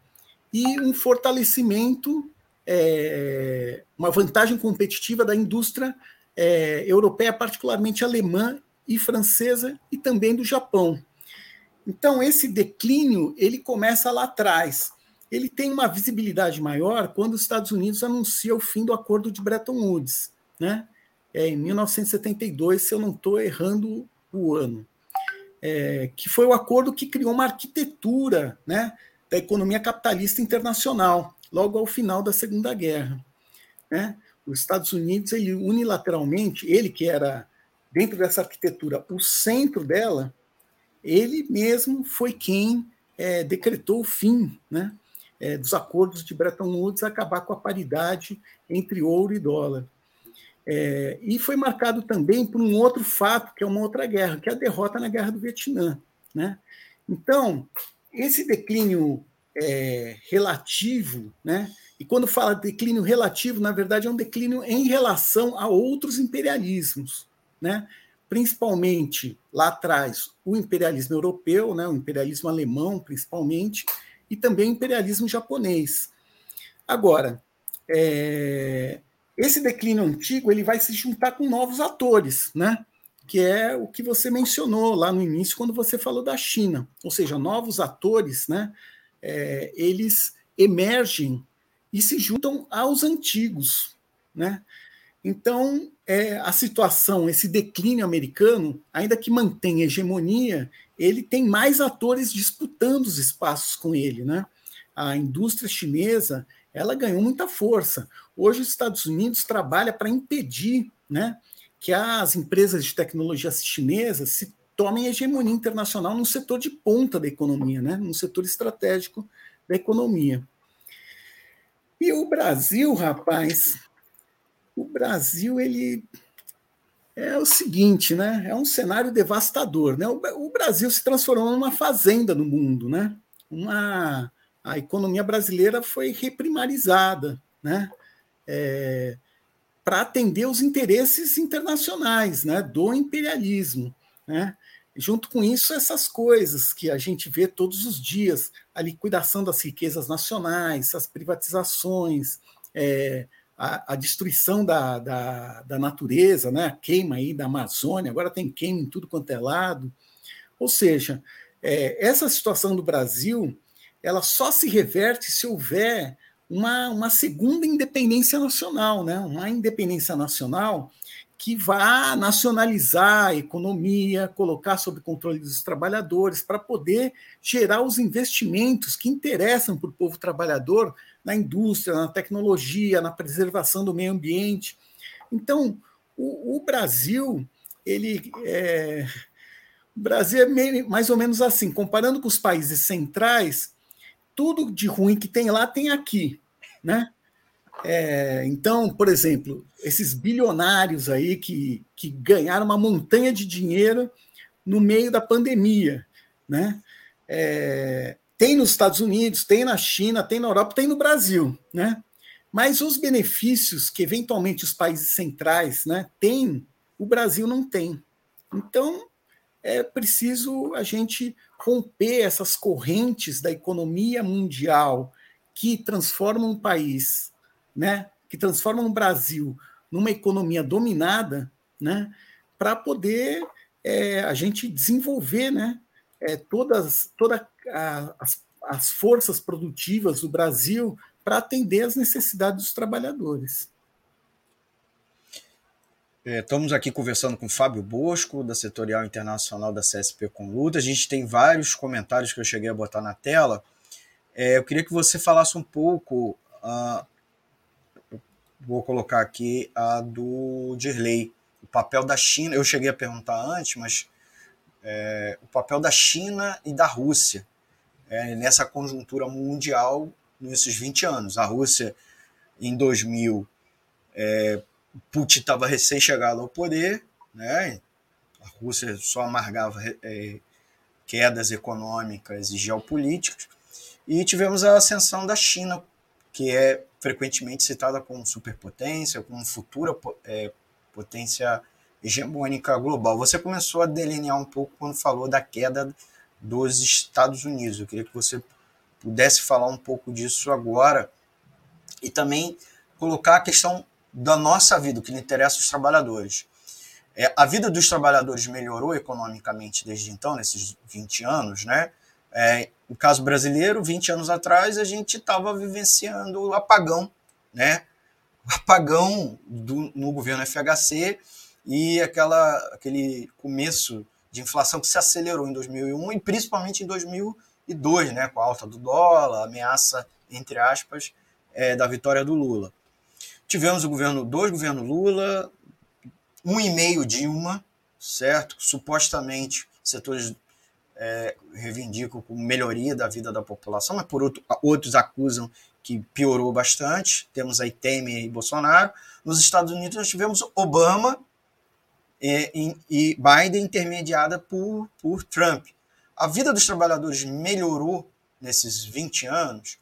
e um fortalecimento, é, uma vantagem competitiva da indústria é, europeia, particularmente alemã e francesa, e também do Japão. Então, esse declínio ele começa lá atrás. Ele tem uma visibilidade maior quando os Estados Unidos anuncia o fim do acordo de Bretton Woods, né? É, em 1972, se eu não estou errando o ano, é, que foi o acordo que criou uma arquitetura, né? da economia capitalista internacional, logo ao final da Segunda Guerra. Né? Os Estados Unidos, ele unilateralmente, ele que era, dentro dessa arquitetura, o centro dela, ele mesmo foi quem é, decretou o fim né, é, dos acordos de Bretton Woods, acabar com a paridade entre ouro e dólar. É, e foi marcado também por um outro fato, que é uma outra guerra, que é a derrota na Guerra do Vietnã. Né? Então, esse declínio é, relativo, né? E quando fala declínio relativo, na verdade é um declínio em relação a outros imperialismos, né? Principalmente lá atrás o imperialismo europeu, né? O imperialismo alemão, principalmente, e também o imperialismo japonês. Agora, é, esse declínio antigo ele vai se juntar com novos atores, né? que é o que você mencionou lá no início, quando você falou da China. Ou seja, novos atores, né, é, eles emergem e se juntam aos antigos. Né? Então, é, a situação, esse declínio americano, ainda que mantenha hegemonia, ele tem mais atores disputando os espaços com ele. Né? A indústria chinesa ela ganhou muita força. Hoje, os Estados Unidos trabalha para impedir né, que as empresas de tecnologia chinesas se tomem hegemonia internacional no setor de ponta da economia, né? no setor estratégico da economia. E o Brasil, rapaz, o Brasil ele é o seguinte, né? É um cenário devastador, né? O, Brasil se transformou numa fazenda no mundo, né? Uma a economia brasileira foi reprimarizada, né? É, para atender os interesses internacionais né, do imperialismo. Né? Junto com isso, essas coisas que a gente vê todos os dias, a liquidação das riquezas nacionais, as privatizações, é, a, a, destruição da, da, da, natureza, né? a queima aí da Amazônia, agora tem queima em tudo quanto é lado. Ou seja, é, essa situação do Brasil ela só se reverte se houver uma, uma segunda independência nacional, né? uma independência nacional que vá nacionalizar a economia, colocar sob controle dos trabalhadores, para poder gerar os investimentos que interessam para o povo trabalhador na indústria, na tecnologia, na preservação do meio ambiente. Então, o, o Brasil, ele é, o Brasil é meio, mais ou menos assim, comparando com os países centrais, tudo de ruim que tem lá tem aqui, né? É, então, por exemplo, esses bilionários aí que, que ganharam uma montanha de dinheiro no meio da pandemia, né? É, tem nos Estados Unidos, tem na China, tem na Europa, tem no Brasil, né? Mas os benefícios que eventualmente os países centrais, né, têm, o Brasil não tem. Então, é preciso a gente romper essas correntes da economia mundial que transformam um país, né, que transformam o Brasil numa economia dominada, né, para poder é, a gente desenvolver, né, é, todas toda a, as, as forças produtivas do Brasil para atender às necessidades dos trabalhadores. É, estamos aqui conversando com Fábio Bosco, da Setorial Internacional da CSP com Luta. A gente tem vários comentários que eu cheguei a botar na tela. É, eu queria que você falasse um pouco. Uh, vou colocar aqui a do Dirley, o papel da China. Eu cheguei a perguntar antes, mas é, o papel da China e da Rússia é, nessa conjuntura mundial nesses 20 anos. A Rússia, em 2000, é, Putin estava recém-chegado ao poder, né? a Rússia só amargava é, quedas econômicas e geopolíticas, e tivemos a ascensão da China, que é frequentemente citada como superpotência, como futura é, potência hegemônica global. Você começou a delinear um pouco quando falou da queda dos Estados Unidos. Eu queria que você pudesse falar um pouco disso agora e também colocar a questão da nossa vida, o que interessa os trabalhadores. É, a vida dos trabalhadores melhorou economicamente desde então, nesses 20 anos, né? É, no caso brasileiro, 20 anos atrás, a gente estava vivenciando o apagão, né? O apagão do, no governo FHC e aquela, aquele começo de inflação que se acelerou em 2001 e principalmente em 2002, né? Com a alta do dólar, ameaça, entre aspas, é, da vitória do Lula. Tivemos o governo, dois governos Lula, um e meio Dilma, certo? Supostamente setores é, reivindicam como melhoria da vida da população, mas por outro, outros acusam que piorou bastante. Temos aí Temer e Bolsonaro. Nos Estados Unidos nós tivemos Obama e, e Biden intermediada por, por Trump. A vida dos trabalhadores melhorou nesses 20 anos.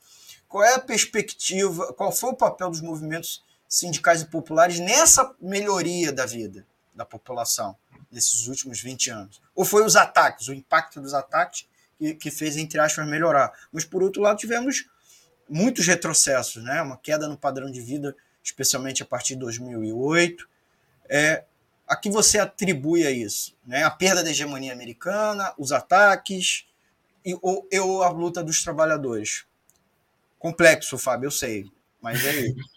Qual é a perspectiva, qual foi o papel dos movimentos sindicais e populares nessa melhoria da vida da população nesses últimos 20 anos? Ou foi os ataques, o impacto dos ataques que, que fez, entre aspas, melhorar? Mas, por outro lado, tivemos muitos retrocessos, né? uma queda no padrão de vida, especialmente a partir de 2008. É, a que você atribui a isso? Né? A perda da hegemonia americana, os ataques e, ou, ou a luta dos trabalhadores? Complexo, Fábio, eu sei, mas é isso.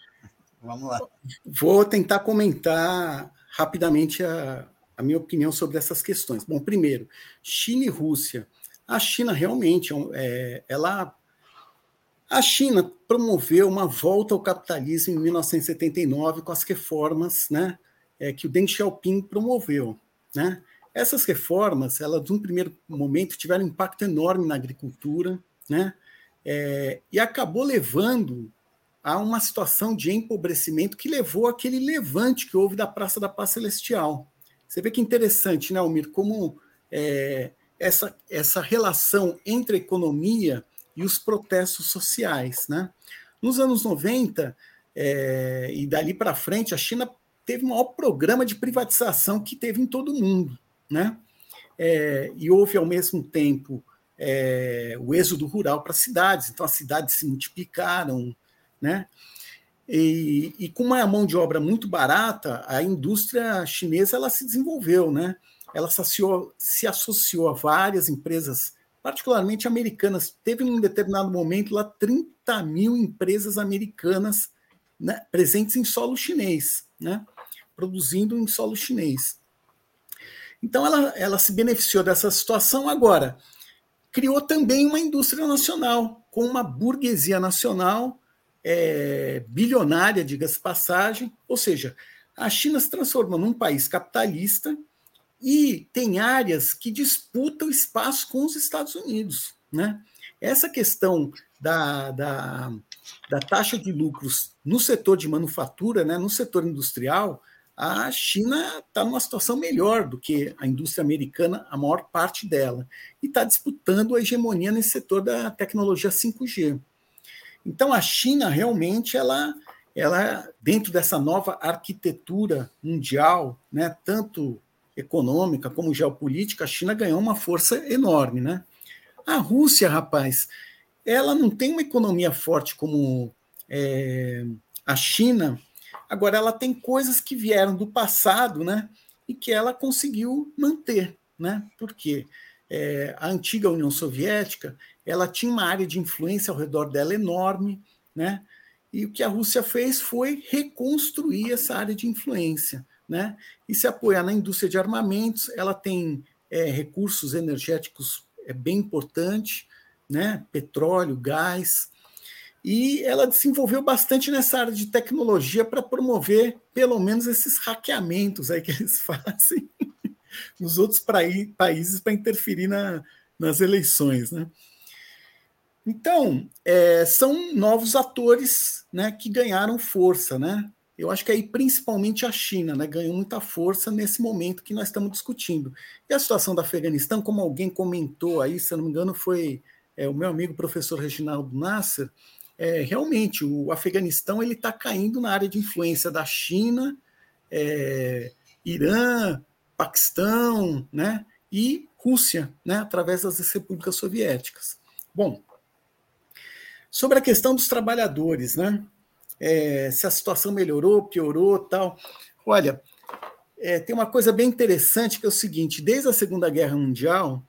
Vamos lá. Vou tentar comentar rapidamente a, a minha opinião sobre essas questões. Bom, primeiro, China e Rússia. A China realmente, é, é ela a China promoveu uma volta ao capitalismo em 1979 com as reformas né, é, que o Deng Xiaoping promoveu. Né? Essas reformas, elas, num primeiro momento, tiveram um impacto enorme na agricultura né? É, e acabou levando a uma situação de empobrecimento que levou aquele levante que houve da Praça da Paz Celestial. Você vê que interessante, né, Almir, como é, essa, essa relação entre a economia e os protestos sociais. Né? Nos anos 90 é, e dali para frente, a China teve o maior programa de privatização que teve em todo o mundo. Né? É, e houve, ao mesmo tempo, é, o êxodo rural para as cidades, então as cidades se multiplicaram, né? E, e, com uma mão de obra muito barata, a indústria chinesa ela se desenvolveu, né? Ela se associou, se associou a várias empresas, particularmente americanas. Teve num determinado momento lá 30 mil empresas americanas né, presentes em solo chinês, né? Produzindo em solo chinês. Então ela, ela se beneficiou dessa situação agora. Criou também uma indústria nacional, com uma burguesia nacional é, bilionária, diga-se passagem, ou seja, a China se transforma num país capitalista e tem áreas que disputam espaço com os Estados Unidos. Né? Essa questão da, da, da taxa de lucros no setor de manufatura, né, no setor industrial, a China está numa situação melhor do que a indústria americana, a maior parte dela, e está disputando a hegemonia nesse setor da tecnologia 5G. Então a China realmente ela ela dentro dessa nova arquitetura mundial, né, tanto econômica como geopolítica, a China ganhou uma força enorme, né? A Rússia, rapaz, ela não tem uma economia forte como é, a China. Agora, ela tem coisas que vieram do passado, né? E que ela conseguiu manter, né? Por quê? É, a antiga União Soviética ela tinha uma área de influência ao redor dela enorme, né? E o que a Rússia fez foi reconstruir essa área de influência. né? E se apoiar na indústria de armamentos, ela tem é, recursos energéticos é bem importante, né? Petróleo, gás, e ela desenvolveu bastante nessa área de tecnologia para promover pelo menos esses hackeamentos aí que eles fazem nos outros países para interferir na, nas eleições, né? Então, é, são novos atores né, que ganharam força, né? Eu acho que aí principalmente a China né, ganhou muita força nesse momento que nós estamos discutindo. E a situação do Afeganistão, como alguém comentou aí, se eu não me engano, foi é, o meu amigo professor Reginaldo Nasser, é, realmente o Afeganistão ele está caindo na área de influência da China, é, Irã, Paquistão, né, e Rússia, né, através das repúblicas soviéticas. Bom, sobre a questão dos trabalhadores, né, é, se a situação melhorou, piorou, tal. Olha, é, tem uma coisa bem interessante que é o seguinte: desde a Segunda Guerra Mundial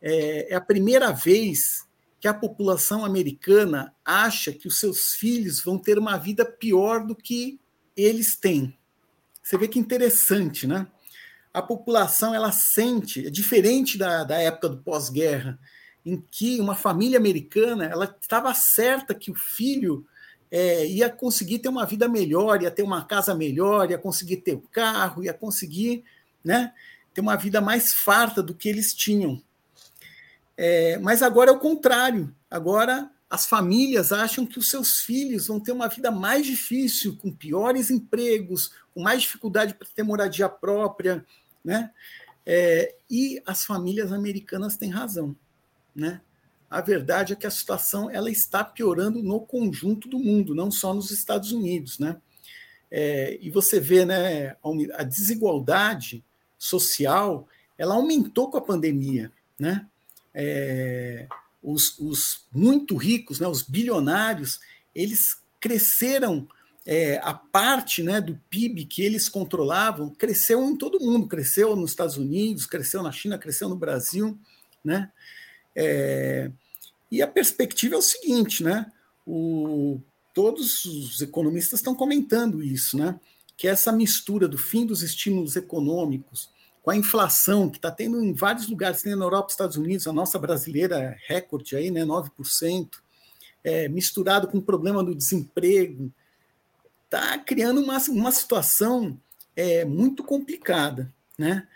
é, é a primeira vez que a população americana acha que os seus filhos vão ter uma vida pior do que eles têm. Você vê que interessante, né? A população ela sente, é diferente da, da época do pós-guerra, em que uma família americana ela estava certa que o filho é, ia conseguir ter uma vida melhor, ia ter uma casa melhor, ia conseguir ter o um carro, ia conseguir né, ter uma vida mais farta do que eles tinham. É, mas agora é o contrário. Agora as famílias acham que os seus filhos vão ter uma vida mais difícil, com piores empregos, com mais dificuldade para ter moradia própria, né? É, e as famílias americanas têm razão, né? A verdade é que a situação ela está piorando no conjunto do mundo, não só nos Estados Unidos, né? É, e você vê, né, a desigualdade social, ela aumentou com a pandemia, né? É, os, os, muito ricos, né, os bilionários, eles cresceram é, a parte né, do PIB que eles controlavam cresceu em todo mundo, cresceu nos Estados Unidos, cresceu na China, cresceu no Brasil, né? É, e a perspectiva é o seguinte, né? O, todos os economistas estão comentando isso, né? Que essa mistura do fim dos estímulos econômicos com a inflação que está tendo em vários lugares, tem na Europa, Estados Unidos, a nossa brasileira é recorde aí, né? 9%, é, misturado com o problema do desemprego, está criando uma, uma situação é, muito complicada, né?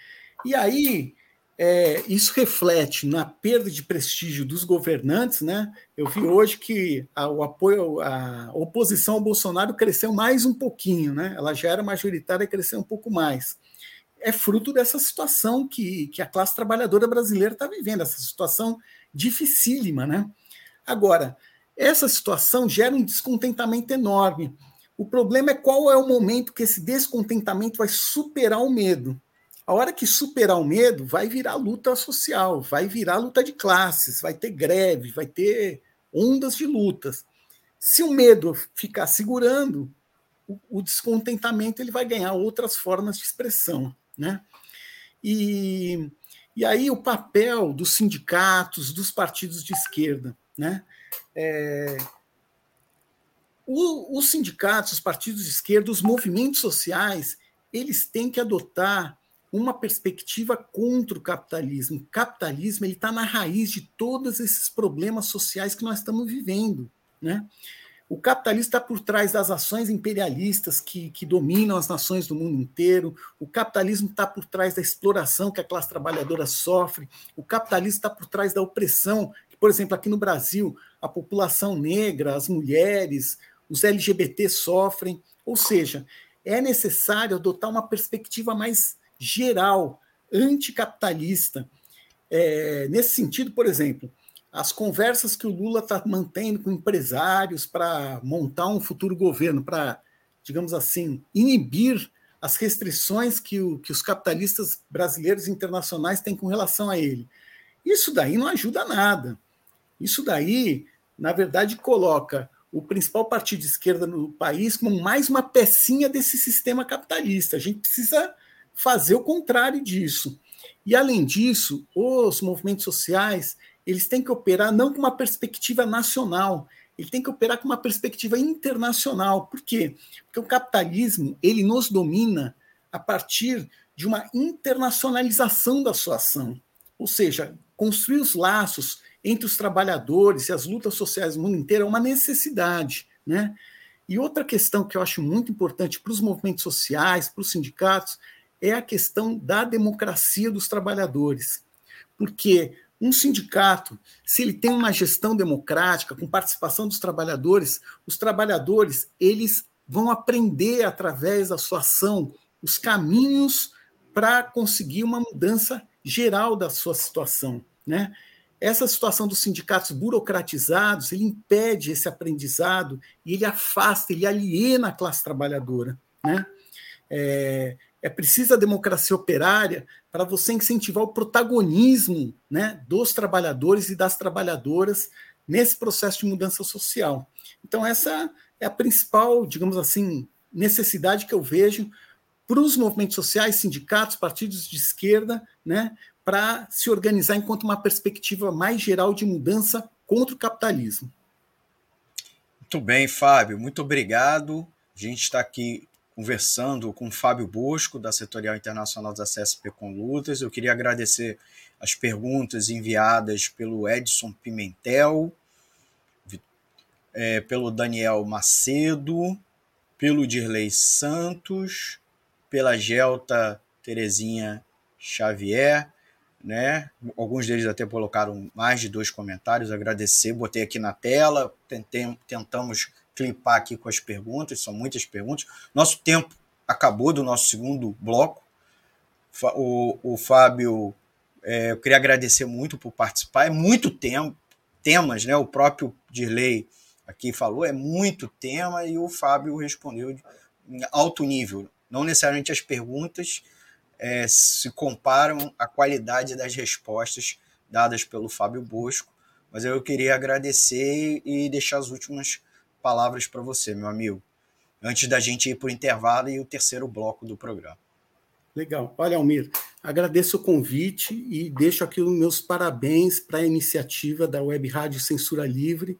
E aí é, isso reflete na perda de prestígio dos governantes, né? Eu vi hoje que a, o apoio, a oposição ao Bolsonaro cresceu mais um pouquinho, né? Ela já era majoritária e cresceu um pouco mais. É fruto dessa situação que, que a classe trabalhadora brasileira está vivendo, essa situação dificílima, né? Agora, essa situação gera um descontentamento enorme. O problema é qual é o momento que esse descontentamento vai superar o medo. A hora que superar o medo, vai virar luta social, vai virar luta de classes, vai ter greve, vai ter ondas de lutas. Se o medo ficar segurando, o, descontentamento ele vai ganhar outras formas de expressão, né? E, e aí o papel dos sindicatos, dos partidos de esquerda, né? É, o, os sindicatos, os partidos de esquerda, os movimentos sociais, eles têm que adotar uma perspectiva contra o capitalismo. O capitalismo ele está na raiz de todos esses problemas sociais que nós estamos vivendo, né? O capitalismo está por trás das ações imperialistas que, que dominam as nações do mundo inteiro. O capitalismo está por trás da exploração que a classe trabalhadora sofre. O capitalismo está por trás da opressão que, por exemplo, aqui no Brasil, a população negra, as mulheres, os LGBT sofrem. Ou seja, é necessário adotar uma perspectiva mais geral, anticapitalista. É, nesse sentido, por exemplo, as conversas que o Lula está mantendo com empresários para montar um futuro governo, para, digamos assim, inibir as restrições que, o, que os capitalistas brasileiros e internacionais têm com relação a ele. Isso daí não ajuda nada. Isso daí, na verdade, coloca o principal partido de esquerda no país como mais uma pecinha desse sistema capitalista. A gente precisa fazer o contrário disso. E, além disso, os movimentos sociais eles têm que operar não com uma perspectiva nacional, ele tem que operar com uma perspectiva internacional. Por quê? Porque o capitalismo ele nos domina a partir de uma internacionalização da sua ação, ou seja, construir os laços entre os trabalhadores e as lutas sociais no mundo inteiro é uma necessidade, né? E outra questão que eu acho muito importante para os movimentos sociais, para os sindicatos, é a questão da democracia dos trabalhadores. Porque um sindicato, se ele tem uma gestão democrática, com participação dos trabalhadores, os trabalhadores eles vão aprender através da sua ação os caminhos para conseguir uma mudança geral da sua situação, né? Essa situação dos sindicatos burocratizados, ele impede esse aprendizado e ele afasta, ele aliena a classe trabalhadora, né? É, é preciso a democracia operária para você incentivar o protagonismo né, dos trabalhadores e das trabalhadoras nesse processo de mudança social. Então, essa é a principal, digamos assim, necessidade que eu vejo para os movimentos sociais, sindicatos, partidos de esquerda, né, para se organizar enquanto uma perspectiva mais geral de mudança contra o capitalismo. Muito bem, Fábio, muito obrigado. A gente está aqui conversando com o Fábio Bosco, da Setorial Internacional da CSP com Lutas. Eu queria agradecer as perguntas enviadas pelo Edson Pimentel, é, pelo Daniel Macedo, pelo Dirley Santos, pela Gelta Terezinha Xavier, né? Alguns deles até colocaram mais de dois comentários, agradecer, botei aqui na tela, tentei, tentamos clipar aqui com as perguntas, são muitas perguntas. Nosso tempo acabou do nosso segundo bloco. O, o Fábio, é, eu queria agradecer muito por participar. É muito tempo, temas, né? O próprio Dirley aqui falou, é muito tema e o Fábio respondeu em alto nível. Não necessariamente as perguntas é, se comparam à qualidade das respostas dadas pelo Fábio Bosco, mas eu queria agradecer e deixar as últimas palavras para você, meu amigo, antes da gente ir para o intervalo e o terceiro bloco do programa. Legal. Olha, Almir, agradeço o convite e deixo aqui os meus parabéns para a iniciativa da Web Rádio Censura Livre.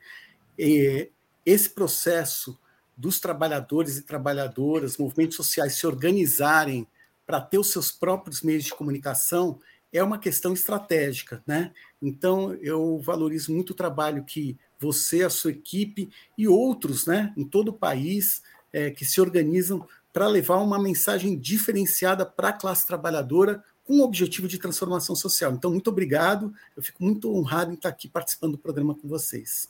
Esse processo dos trabalhadores e trabalhadoras, movimentos sociais se organizarem para ter os seus próprios meios de comunicação é uma questão estratégica, né? Então eu valorizo muito o trabalho que você, a sua equipe e outros né, em todo o país é, que se organizam para levar uma mensagem diferenciada para a classe trabalhadora com o objetivo de transformação social. Então, muito obrigado. Eu fico muito honrado em estar aqui participando do programa com vocês.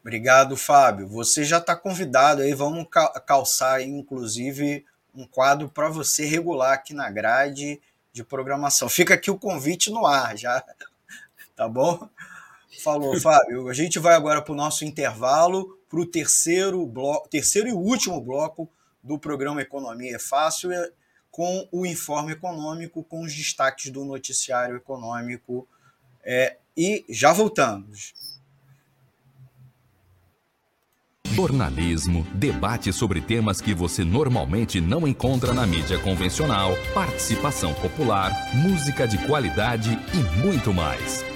Obrigado, Fábio. Você já está convidado aí. Vamos calçar, inclusive, um quadro para você regular aqui na grade de programação. Fica aqui o convite no ar, já. Tá bom? Falou, Fábio. A gente vai agora para o nosso intervalo, para o terceiro bloco, terceiro e último bloco do programa Economia é Fácil, é com o informe econômico, com os destaques do noticiário econômico. É, e já voltamos. Jornalismo, debate sobre temas que você normalmente não encontra na mídia convencional, participação popular, música de qualidade e muito mais.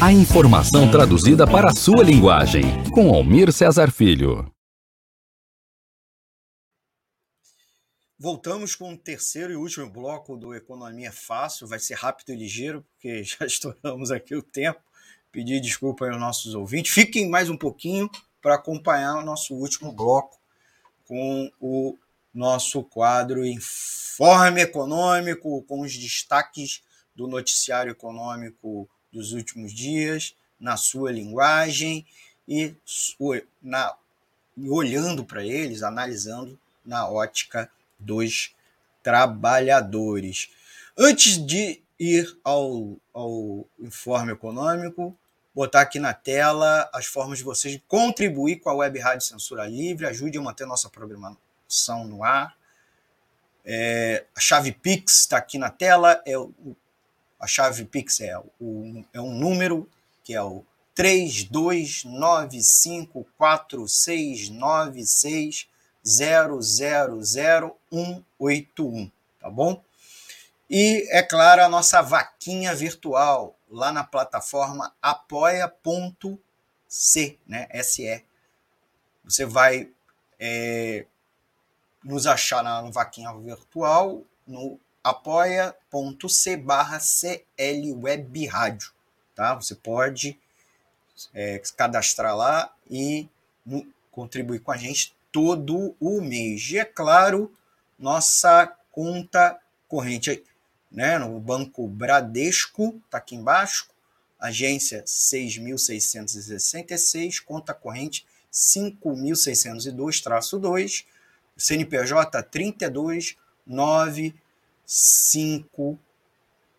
A informação traduzida para a sua linguagem. Com Almir Cesar Filho. Voltamos com o terceiro e último bloco do Economia Fácil. Vai ser rápido e ligeiro, porque já estouramos aqui o tempo. Pedir desculpa aos nossos ouvintes. Fiquem mais um pouquinho para acompanhar o nosso último bloco com o nosso quadro Informe Econômico, com os destaques do noticiário econômico dos últimos dias, na sua linguagem e na, olhando para eles, analisando na ótica dos trabalhadores. Antes de ir ao, ao informe econômico, botar aqui na tela as formas de vocês contribuir com a Web Rádio Censura Livre, ajude a manter nossa programação no ar. É, a chave Pix está aqui na tela, é o a chave Pix é, o, é um número que é o 32954696000181, tá bom? E, é claro, a nossa vaquinha virtual lá na plataforma apoia.c, né? SE. Você vai é, nos achar na vaquinha virtual no apoia.c barra clwebradio, tá? Você pode é, cadastrar lá e contribuir com a gente todo o mês. E é claro, nossa conta corrente né, no Banco Bradesco, está aqui embaixo, agência 6.666, conta corrente 5.602-2, CNPJ 32 9 5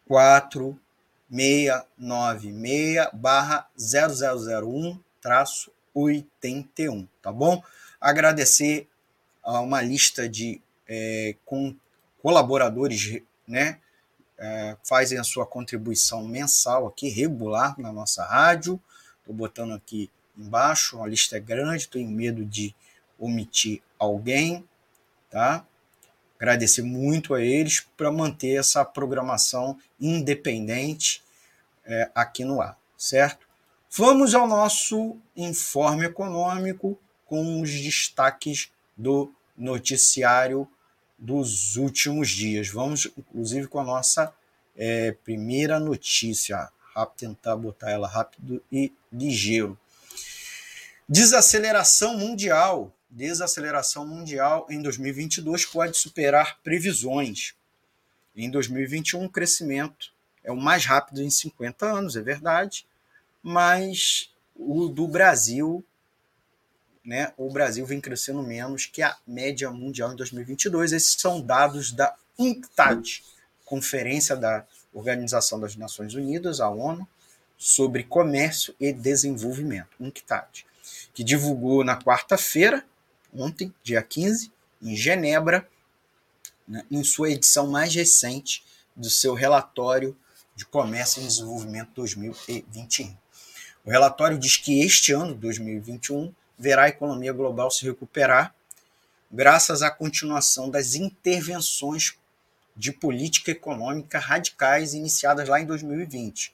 4 696 barra 0001 traço 81, tá bom? Agradecer a uma lista de é, com, colaboradores, né? É, fazem a sua contribuição mensal aqui, regular na nossa rádio. Estou botando aqui embaixo, a lista é grande, tenho medo de omitir alguém, tá? Agradecer muito a eles para manter essa programação independente é, aqui no ar, certo? Vamos ao nosso informe econômico com os destaques do noticiário dos últimos dias. Vamos, inclusive, com a nossa é, primeira notícia. Rápido, tentar botar ela rápido e ligeiro. Desaceleração mundial desaceleração mundial em 2022 pode superar previsões. Em 2021, o crescimento é o mais rápido em 50 anos, é verdade, mas o do Brasil né, o Brasil vem crescendo menos que a média mundial em 2022. Esses são dados da UNCTAD, Conferência da Organização das Nações Unidas, a ONU, sobre Comércio e Desenvolvimento, UNCTAD, que divulgou na quarta-feira, ontem, dia 15, em Genebra, né, em sua edição mais recente do seu relatório de Comércio e Desenvolvimento 2021. O relatório diz que este ano, 2021, verá a economia global se recuperar graças à continuação das intervenções de política econômica radicais iniciadas lá em 2020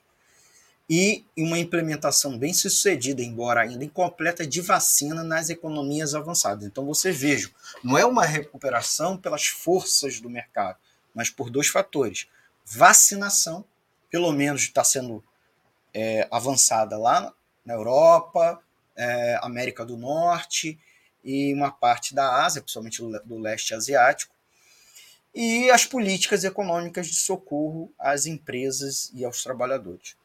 e uma implementação bem sucedida, embora ainda incompleta, de vacina nas economias avançadas. Então você veja, não é uma recuperação pelas forças do mercado, mas por dois fatores: vacinação, pelo menos está sendo é, avançada lá na Europa, é, América do Norte e uma parte da Ásia, principalmente do leste asiático, e as políticas econômicas de socorro às empresas e aos trabalhadores.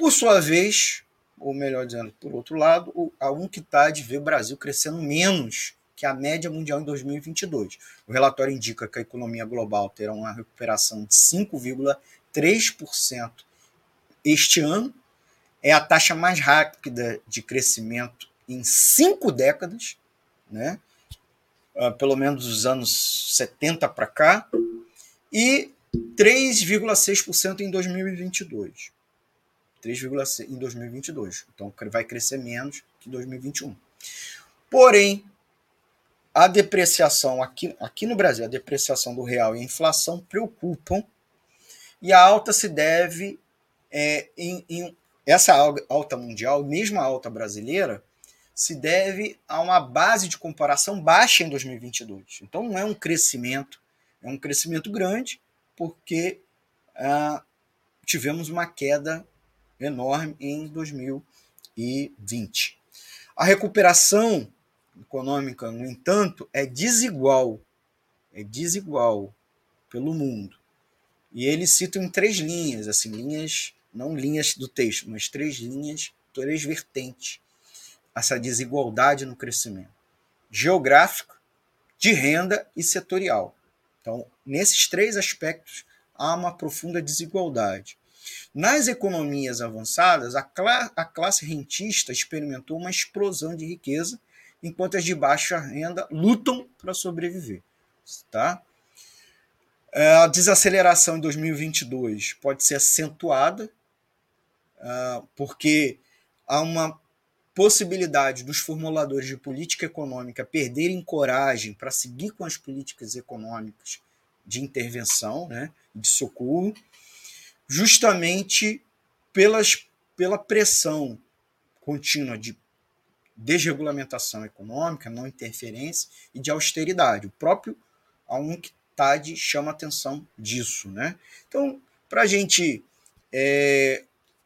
Por sua vez, ou melhor dizendo, por outro lado, a UNCTAD vê o Brasil crescendo menos que a média mundial em 2022. O relatório indica que a economia global terá uma recuperação de 5,3% este ano é a taxa mais rápida de crescimento em cinco décadas, né? Uh, pelo menos dos anos 70 para cá, e 3,6% em 2022. 3,6% em 2022. Então vai crescer menos que 2021. Porém, a depreciação aqui, aqui no Brasil, a depreciação do real e a inflação preocupam, e a alta se deve é, em, em, essa alta mundial, mesmo a alta brasileira, se deve a uma base de comparação baixa em 2022. Então não é um crescimento, é um crescimento grande, porque ah, tivemos uma queda enorme em 2020. A recuperação econômica, no entanto, é desigual, é desigual pelo mundo. E eles citam em três linhas, assim, linhas não linhas do texto, mas três linhas, três vertentes, essa desigualdade no crescimento geográfico, de renda e setorial. Então, nesses três aspectos, há uma profunda desigualdade. Nas economias avançadas, a, cla a classe rentista experimentou uma explosão de riqueza, enquanto as de baixa renda lutam para sobreviver. Tá? A desaceleração em 2022 pode ser acentuada uh, porque há uma possibilidade dos formuladores de política econômica perderem coragem para seguir com as políticas econômicas de intervenção, né, de socorro, justamente pelas, pela pressão contínua de desregulamentação econômica, não interferência e de austeridade. O próprio a UNCTAD chama atenção disso. Né? Então, para a gente é,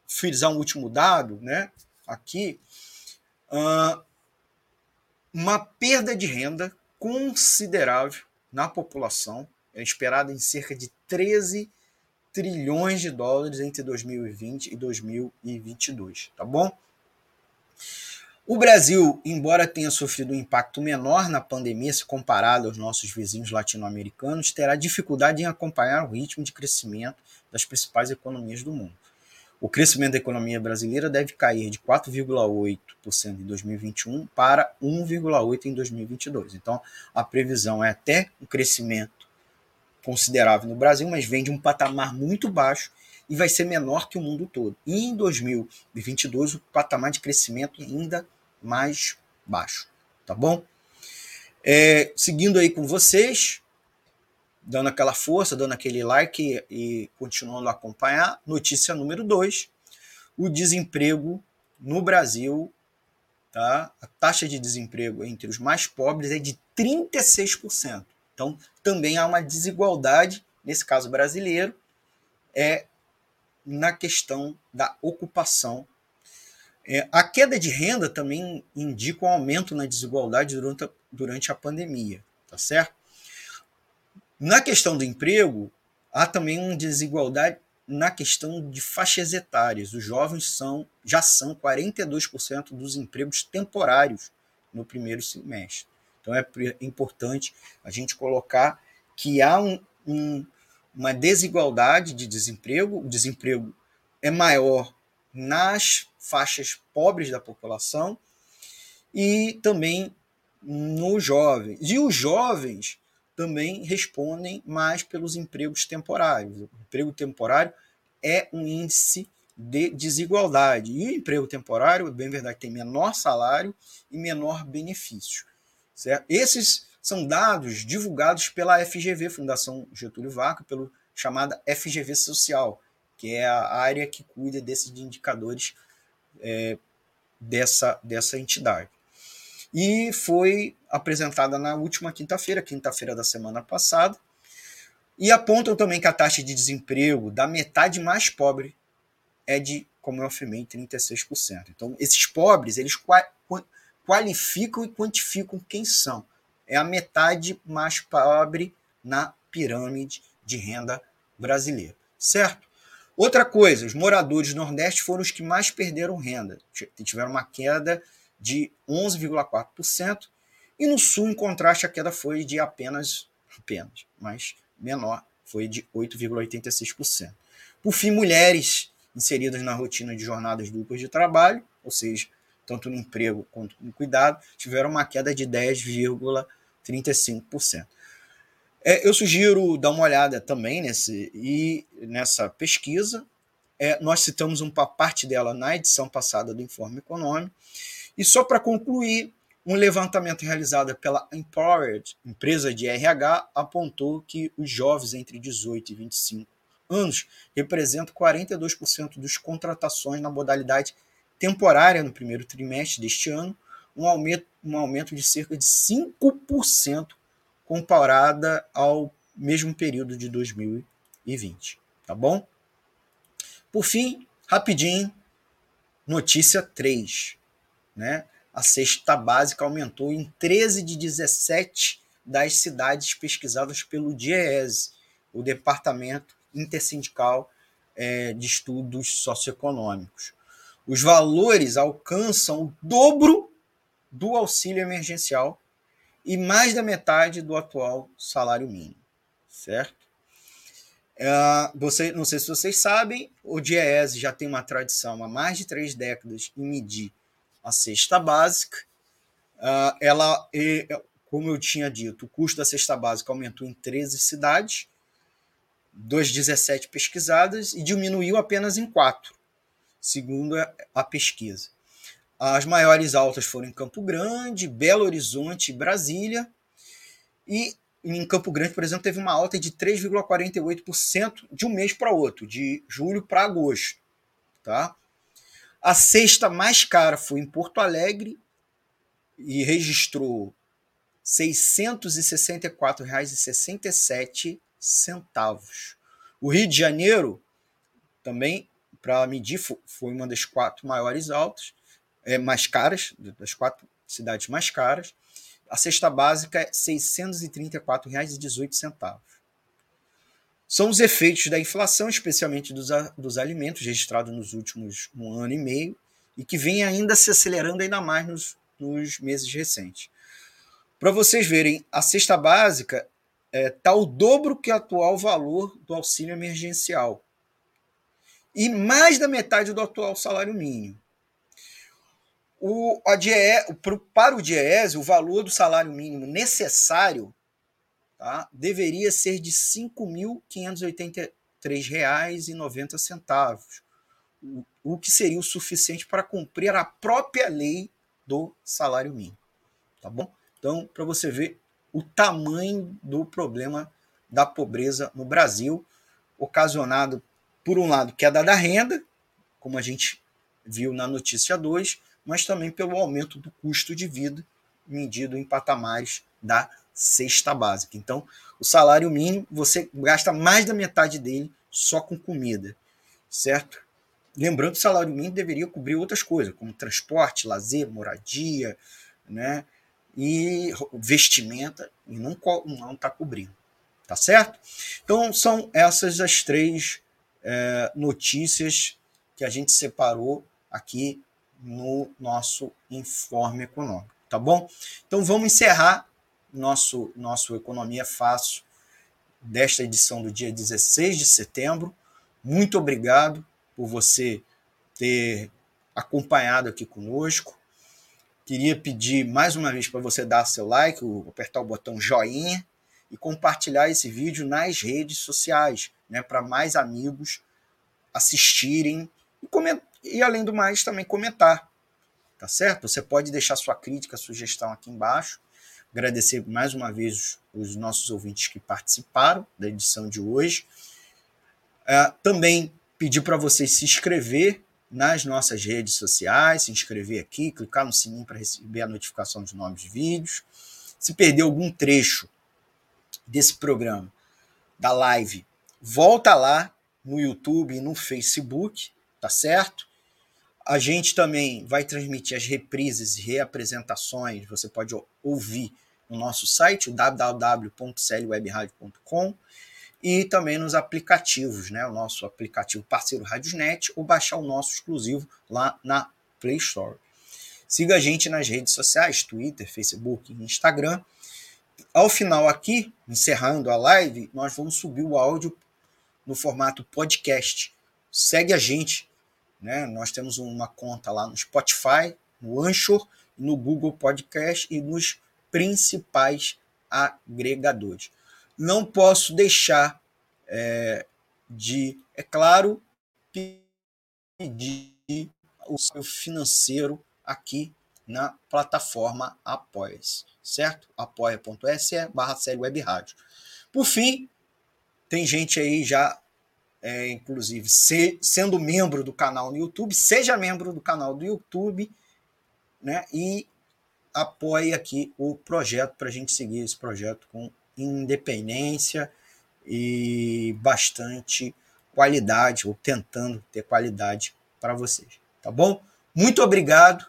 frisar um último dado, né? Aqui, uma perda de renda considerável na população, é esperada em cerca de 13 trilhões de dólares entre 2020 e 2022, tá bom? O Brasil, embora tenha sofrido um impacto menor na pandemia se comparado aos nossos vizinhos latino-americanos, terá dificuldade em acompanhar o ritmo de crescimento das principais economias do mundo. O crescimento da economia brasileira deve cair de 4,8% em 2021 para 1,8% em 2022. Então, a previsão é até um crescimento considerável no Brasil, mas vem de um patamar muito baixo e vai ser menor que o mundo todo. E em 2022, o patamar de crescimento é ainda mais baixo. Tá bom? É, seguindo aí com vocês, dando aquela força, dando aquele like e, continuando a acompanhar. Notícia número 2: o desemprego no Brasil, tá? a taxa de desemprego entre os mais pobres é de 36%. Então, também há uma desigualdade, nesse caso brasileiro, é na questão da ocupação. É, a queda de renda também indica um aumento na desigualdade durante a, durante a pandemia, tá certo? Na questão do emprego, há também uma desigualdade na questão de faixas etárias. Os jovens são já são 42% dos empregos temporários no primeiro semestre. Então é importante a gente colocar que há um, um, uma desigualdade de desemprego, o desemprego é maior nas faixas pobres da população e também nos jovens. E os jovens também respondem mais pelos empregos temporários. O emprego temporário é um índice de desigualdade. E o emprego temporário, bem verdade, tem menor salário e menor benefício. Certo? Esses são dados divulgados pela FGV, Fundação Getúlio Vargas, pelo chamada FGV Social, que é a área que cuida desses indicadores é, dessa, dessa entidade. E foi apresentada na última quinta-feira, quinta-feira da semana passada, e apontam também que a taxa de desemprego da metade mais pobre é de, como eu afirmei, 36%. Então, esses pobres, eles qualificam e quantificam quem são. É a metade mais pobre na pirâmide de renda brasileira, certo? Outra coisa, os moradores do Nordeste foram os que mais perderam renda, tiveram uma queda de 11,4%, e no Sul, em contraste, a queda foi de apenas, apenas, mas menor, foi de 8,86%. Por fim, mulheres inseridas na rotina de jornadas duplas de trabalho, ou seja, tanto no emprego quanto no cuidado, tiveram uma queda de 10,35%. É, eu sugiro dar uma olhada também nesse, e nessa pesquisa. É, nós citamos uma parte dela na edição passada do Informe Econômico. E só para concluir, um levantamento realizado pela Empowered, empresa de RH, apontou que os jovens entre 18 e 25 anos representam 42% das contratações na modalidade temporária no primeiro trimestre deste ano, um aumento, um aumento de cerca de 5% comparada ao mesmo período de 2020. Tá bom? Por fim, rapidinho, notícia 3. Né? A cesta básica aumentou em 13 de 17 das cidades pesquisadas pelo DIEESE, o Departamento Intersindical é, de Estudos Socioeconômicos. Os valores alcançam o dobro do auxílio emergencial e mais da metade do atual salário mínimo, certo? Uh, você, não sei se vocês sabem, o DIEESE já tem uma tradição há mais de três décadas em medir a cesta básica. Uh, ela, como eu tinha dito, o custo da cesta básica aumentou em 13 cidades, das 17 pesquisadas, e diminuiu apenas em quatro, segundo a pesquisa. As maiores altas foram em Campo Grande, Belo Horizonte Brasília. E em Campo Grande, por exemplo, teve uma alta de 3,48% de um mês para outro, de julho para agosto. Tá? A sexta mais cara foi em Porto Alegre e registrou R$ 664,67. O Rio de Janeiro, também, para medir, foi uma das quatro maiores altas, é, mais caras, das quatro cidades mais caras. A cesta básica é R$ 634,18. São os efeitos da inflação, especialmente dos, dos alimentos, registrados nos últimos um ano e meio, e que vem ainda se acelerando ainda mais nos, nos meses recentes. Para vocês verem, a cesta básica está é, tá o dobro que o atual valor do auxílio emergencial. E mais da metade do atual salário mínimo. O, a DIE, para o DIEESE, o valor do salário mínimo necessário tá, deveria ser de R$ 5.583,90, o, o que seria o suficiente para cumprir a própria lei do salário mínimo. Tá bom? Então, para você ver o tamanho do problema da pobreza no Brasil, ocasionado, por um lado, queda da renda, como a gente viu na notícia 2, mas também pelo aumento do custo de vida medido em patamares da cesta básica. Então, o salário mínimo, você gasta mais da metade dele só com comida, certo? Lembrando que o salário mínimo deveria cobrir outras coisas, como transporte, lazer, moradia, né? E vestimenta, e não está cobrindo. Tá certo? Então, são essas as três é, notícias que a gente separou aqui no nosso informe econômico. Tá bom? Então vamos encerrar nosso, nosso Economia Fácil desta edição do dia 16 de setembro. Muito obrigado por você ter acompanhado aqui conosco. Queria pedir mais uma vez para você dar seu like, apertar o botão joinha e compartilhar esse vídeo nas redes sociais, né, para mais amigos assistirem e, e, além do mais, também comentar. Tá certo? Você pode deixar sua crítica, sugestão aqui embaixo. Agradecer mais uma vez os, os nossos ouvintes que participaram da edição de hoje. É, também pedir para vocês se inscrever nas nossas redes sociais, se inscrever aqui, clicar no sininho para receber a notificação dos novos vídeos. Se perder algum trecho desse programa, da live, volta lá no YouTube e no Facebook, tá certo? A gente também vai transmitir as reprises e reapresentações, você pode ouvir no nosso site, www.clwebradio.com e também nos aplicativos, né? O nosso aplicativo parceiro Radiosnet ou baixar o nosso exclusivo lá na Play Store. Siga a gente nas redes sociais, Twitter, Facebook e Instagram ao final aqui, encerrando a live, nós vamos subir o áudio no formato podcast. Segue a gente, né? Nós temos uma conta lá no Spotify, no Anchor, no Google Podcast e nos principais agregadores. Não posso deixar é, de, é claro, pedir o seu financeiro aqui na plataforma Apoia-se, certo? apoia.se barra série web rádio. Por fim, tem gente aí já, é, inclusive, se, sendo membro do canal no YouTube, seja membro do canal do YouTube, né? E apoie aqui o projeto para a gente seguir esse projeto com independência e bastante qualidade, ou tentando ter qualidade para vocês, tá bom? Muito obrigado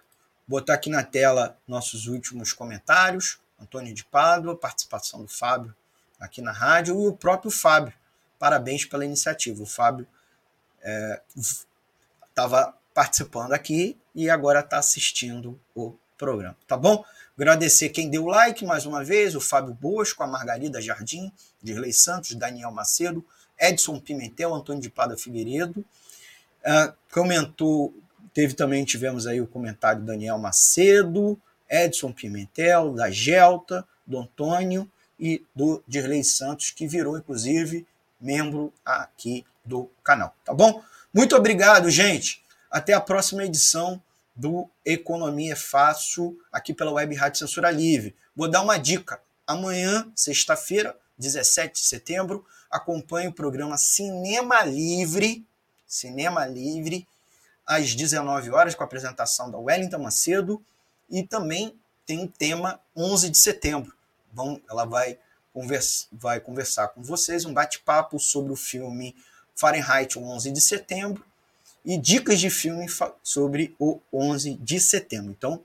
botar aqui na tela nossos últimos comentários. Antônio de Pádua, participação do Fábio aqui na rádio e o próprio Fábio. Parabéns pela iniciativa. O Fábio estava é, participando aqui e agora está assistindo o programa, tá bom? Agradecer quem deu like mais uma vez, o Fábio Bosco, a Margarida Jardim, Dirley Santos, Daniel Macedo, Edson Pimentel, Antônio de Pada Figueiredo. Uh, comentou Teve também, tivemos aí o comentário do Daniel Macedo, Edson Pimentel, da Gelta, do Antônio e do Dirley Santos, que virou, inclusive, membro aqui do canal. Tá bom? Muito obrigado, gente. Até a próxima edição do Economia é Fácil, aqui pela Web Rádio Censura Livre. Vou dar uma dica. Amanhã, sexta-feira, 17 de setembro, acompanhe o programa Cinema Livre, Cinema Livre, às 19 horas, com a apresentação da Wellington Macedo, e também tem um tema 11 de setembro. Vão, ela vai, conversa, vai conversar com vocês, um bate-papo sobre o filme Fahrenheit 11 de setembro e dicas de filme sobre o 11 de setembro. Então,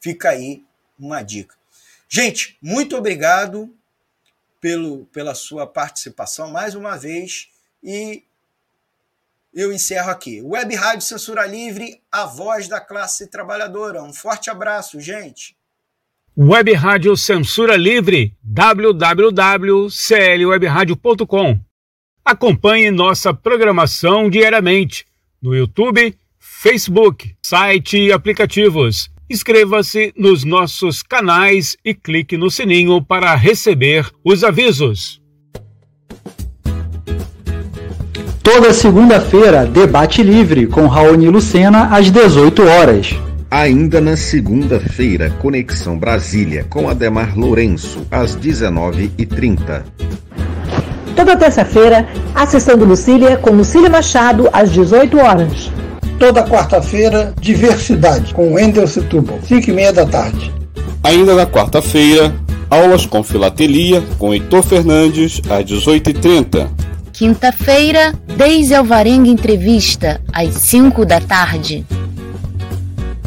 fica aí uma dica. Gente, muito obrigado pelo, pela sua participação mais uma vez e eu encerro aqui. Web Rádio Censura Livre, a voz da classe trabalhadora. Um forte abraço, gente. Web Rádio Censura Livre, www.clwebradio.com. Acompanhe nossa programação diariamente no YouTube, Facebook, site e aplicativos. Inscreva-se nos nossos canais e clique no sininho para receber os avisos. Toda segunda-feira, debate livre com Raoni Lucena às 18 horas. Ainda na segunda-feira, Conexão Brasília com Ademar Lourenço às 19h30. Toda terça-feira, a sessão do Lucília com Lucília Machado às 18 horas. Toda quarta-feira, Diversidade com Wendel Setúbal, 5 e meia da tarde. Ainda na quarta-feira, aulas com filatelia com Heitor Fernandes às 18h30. Quinta-feira, Deise Alvarenga Entrevista, às 5 da tarde.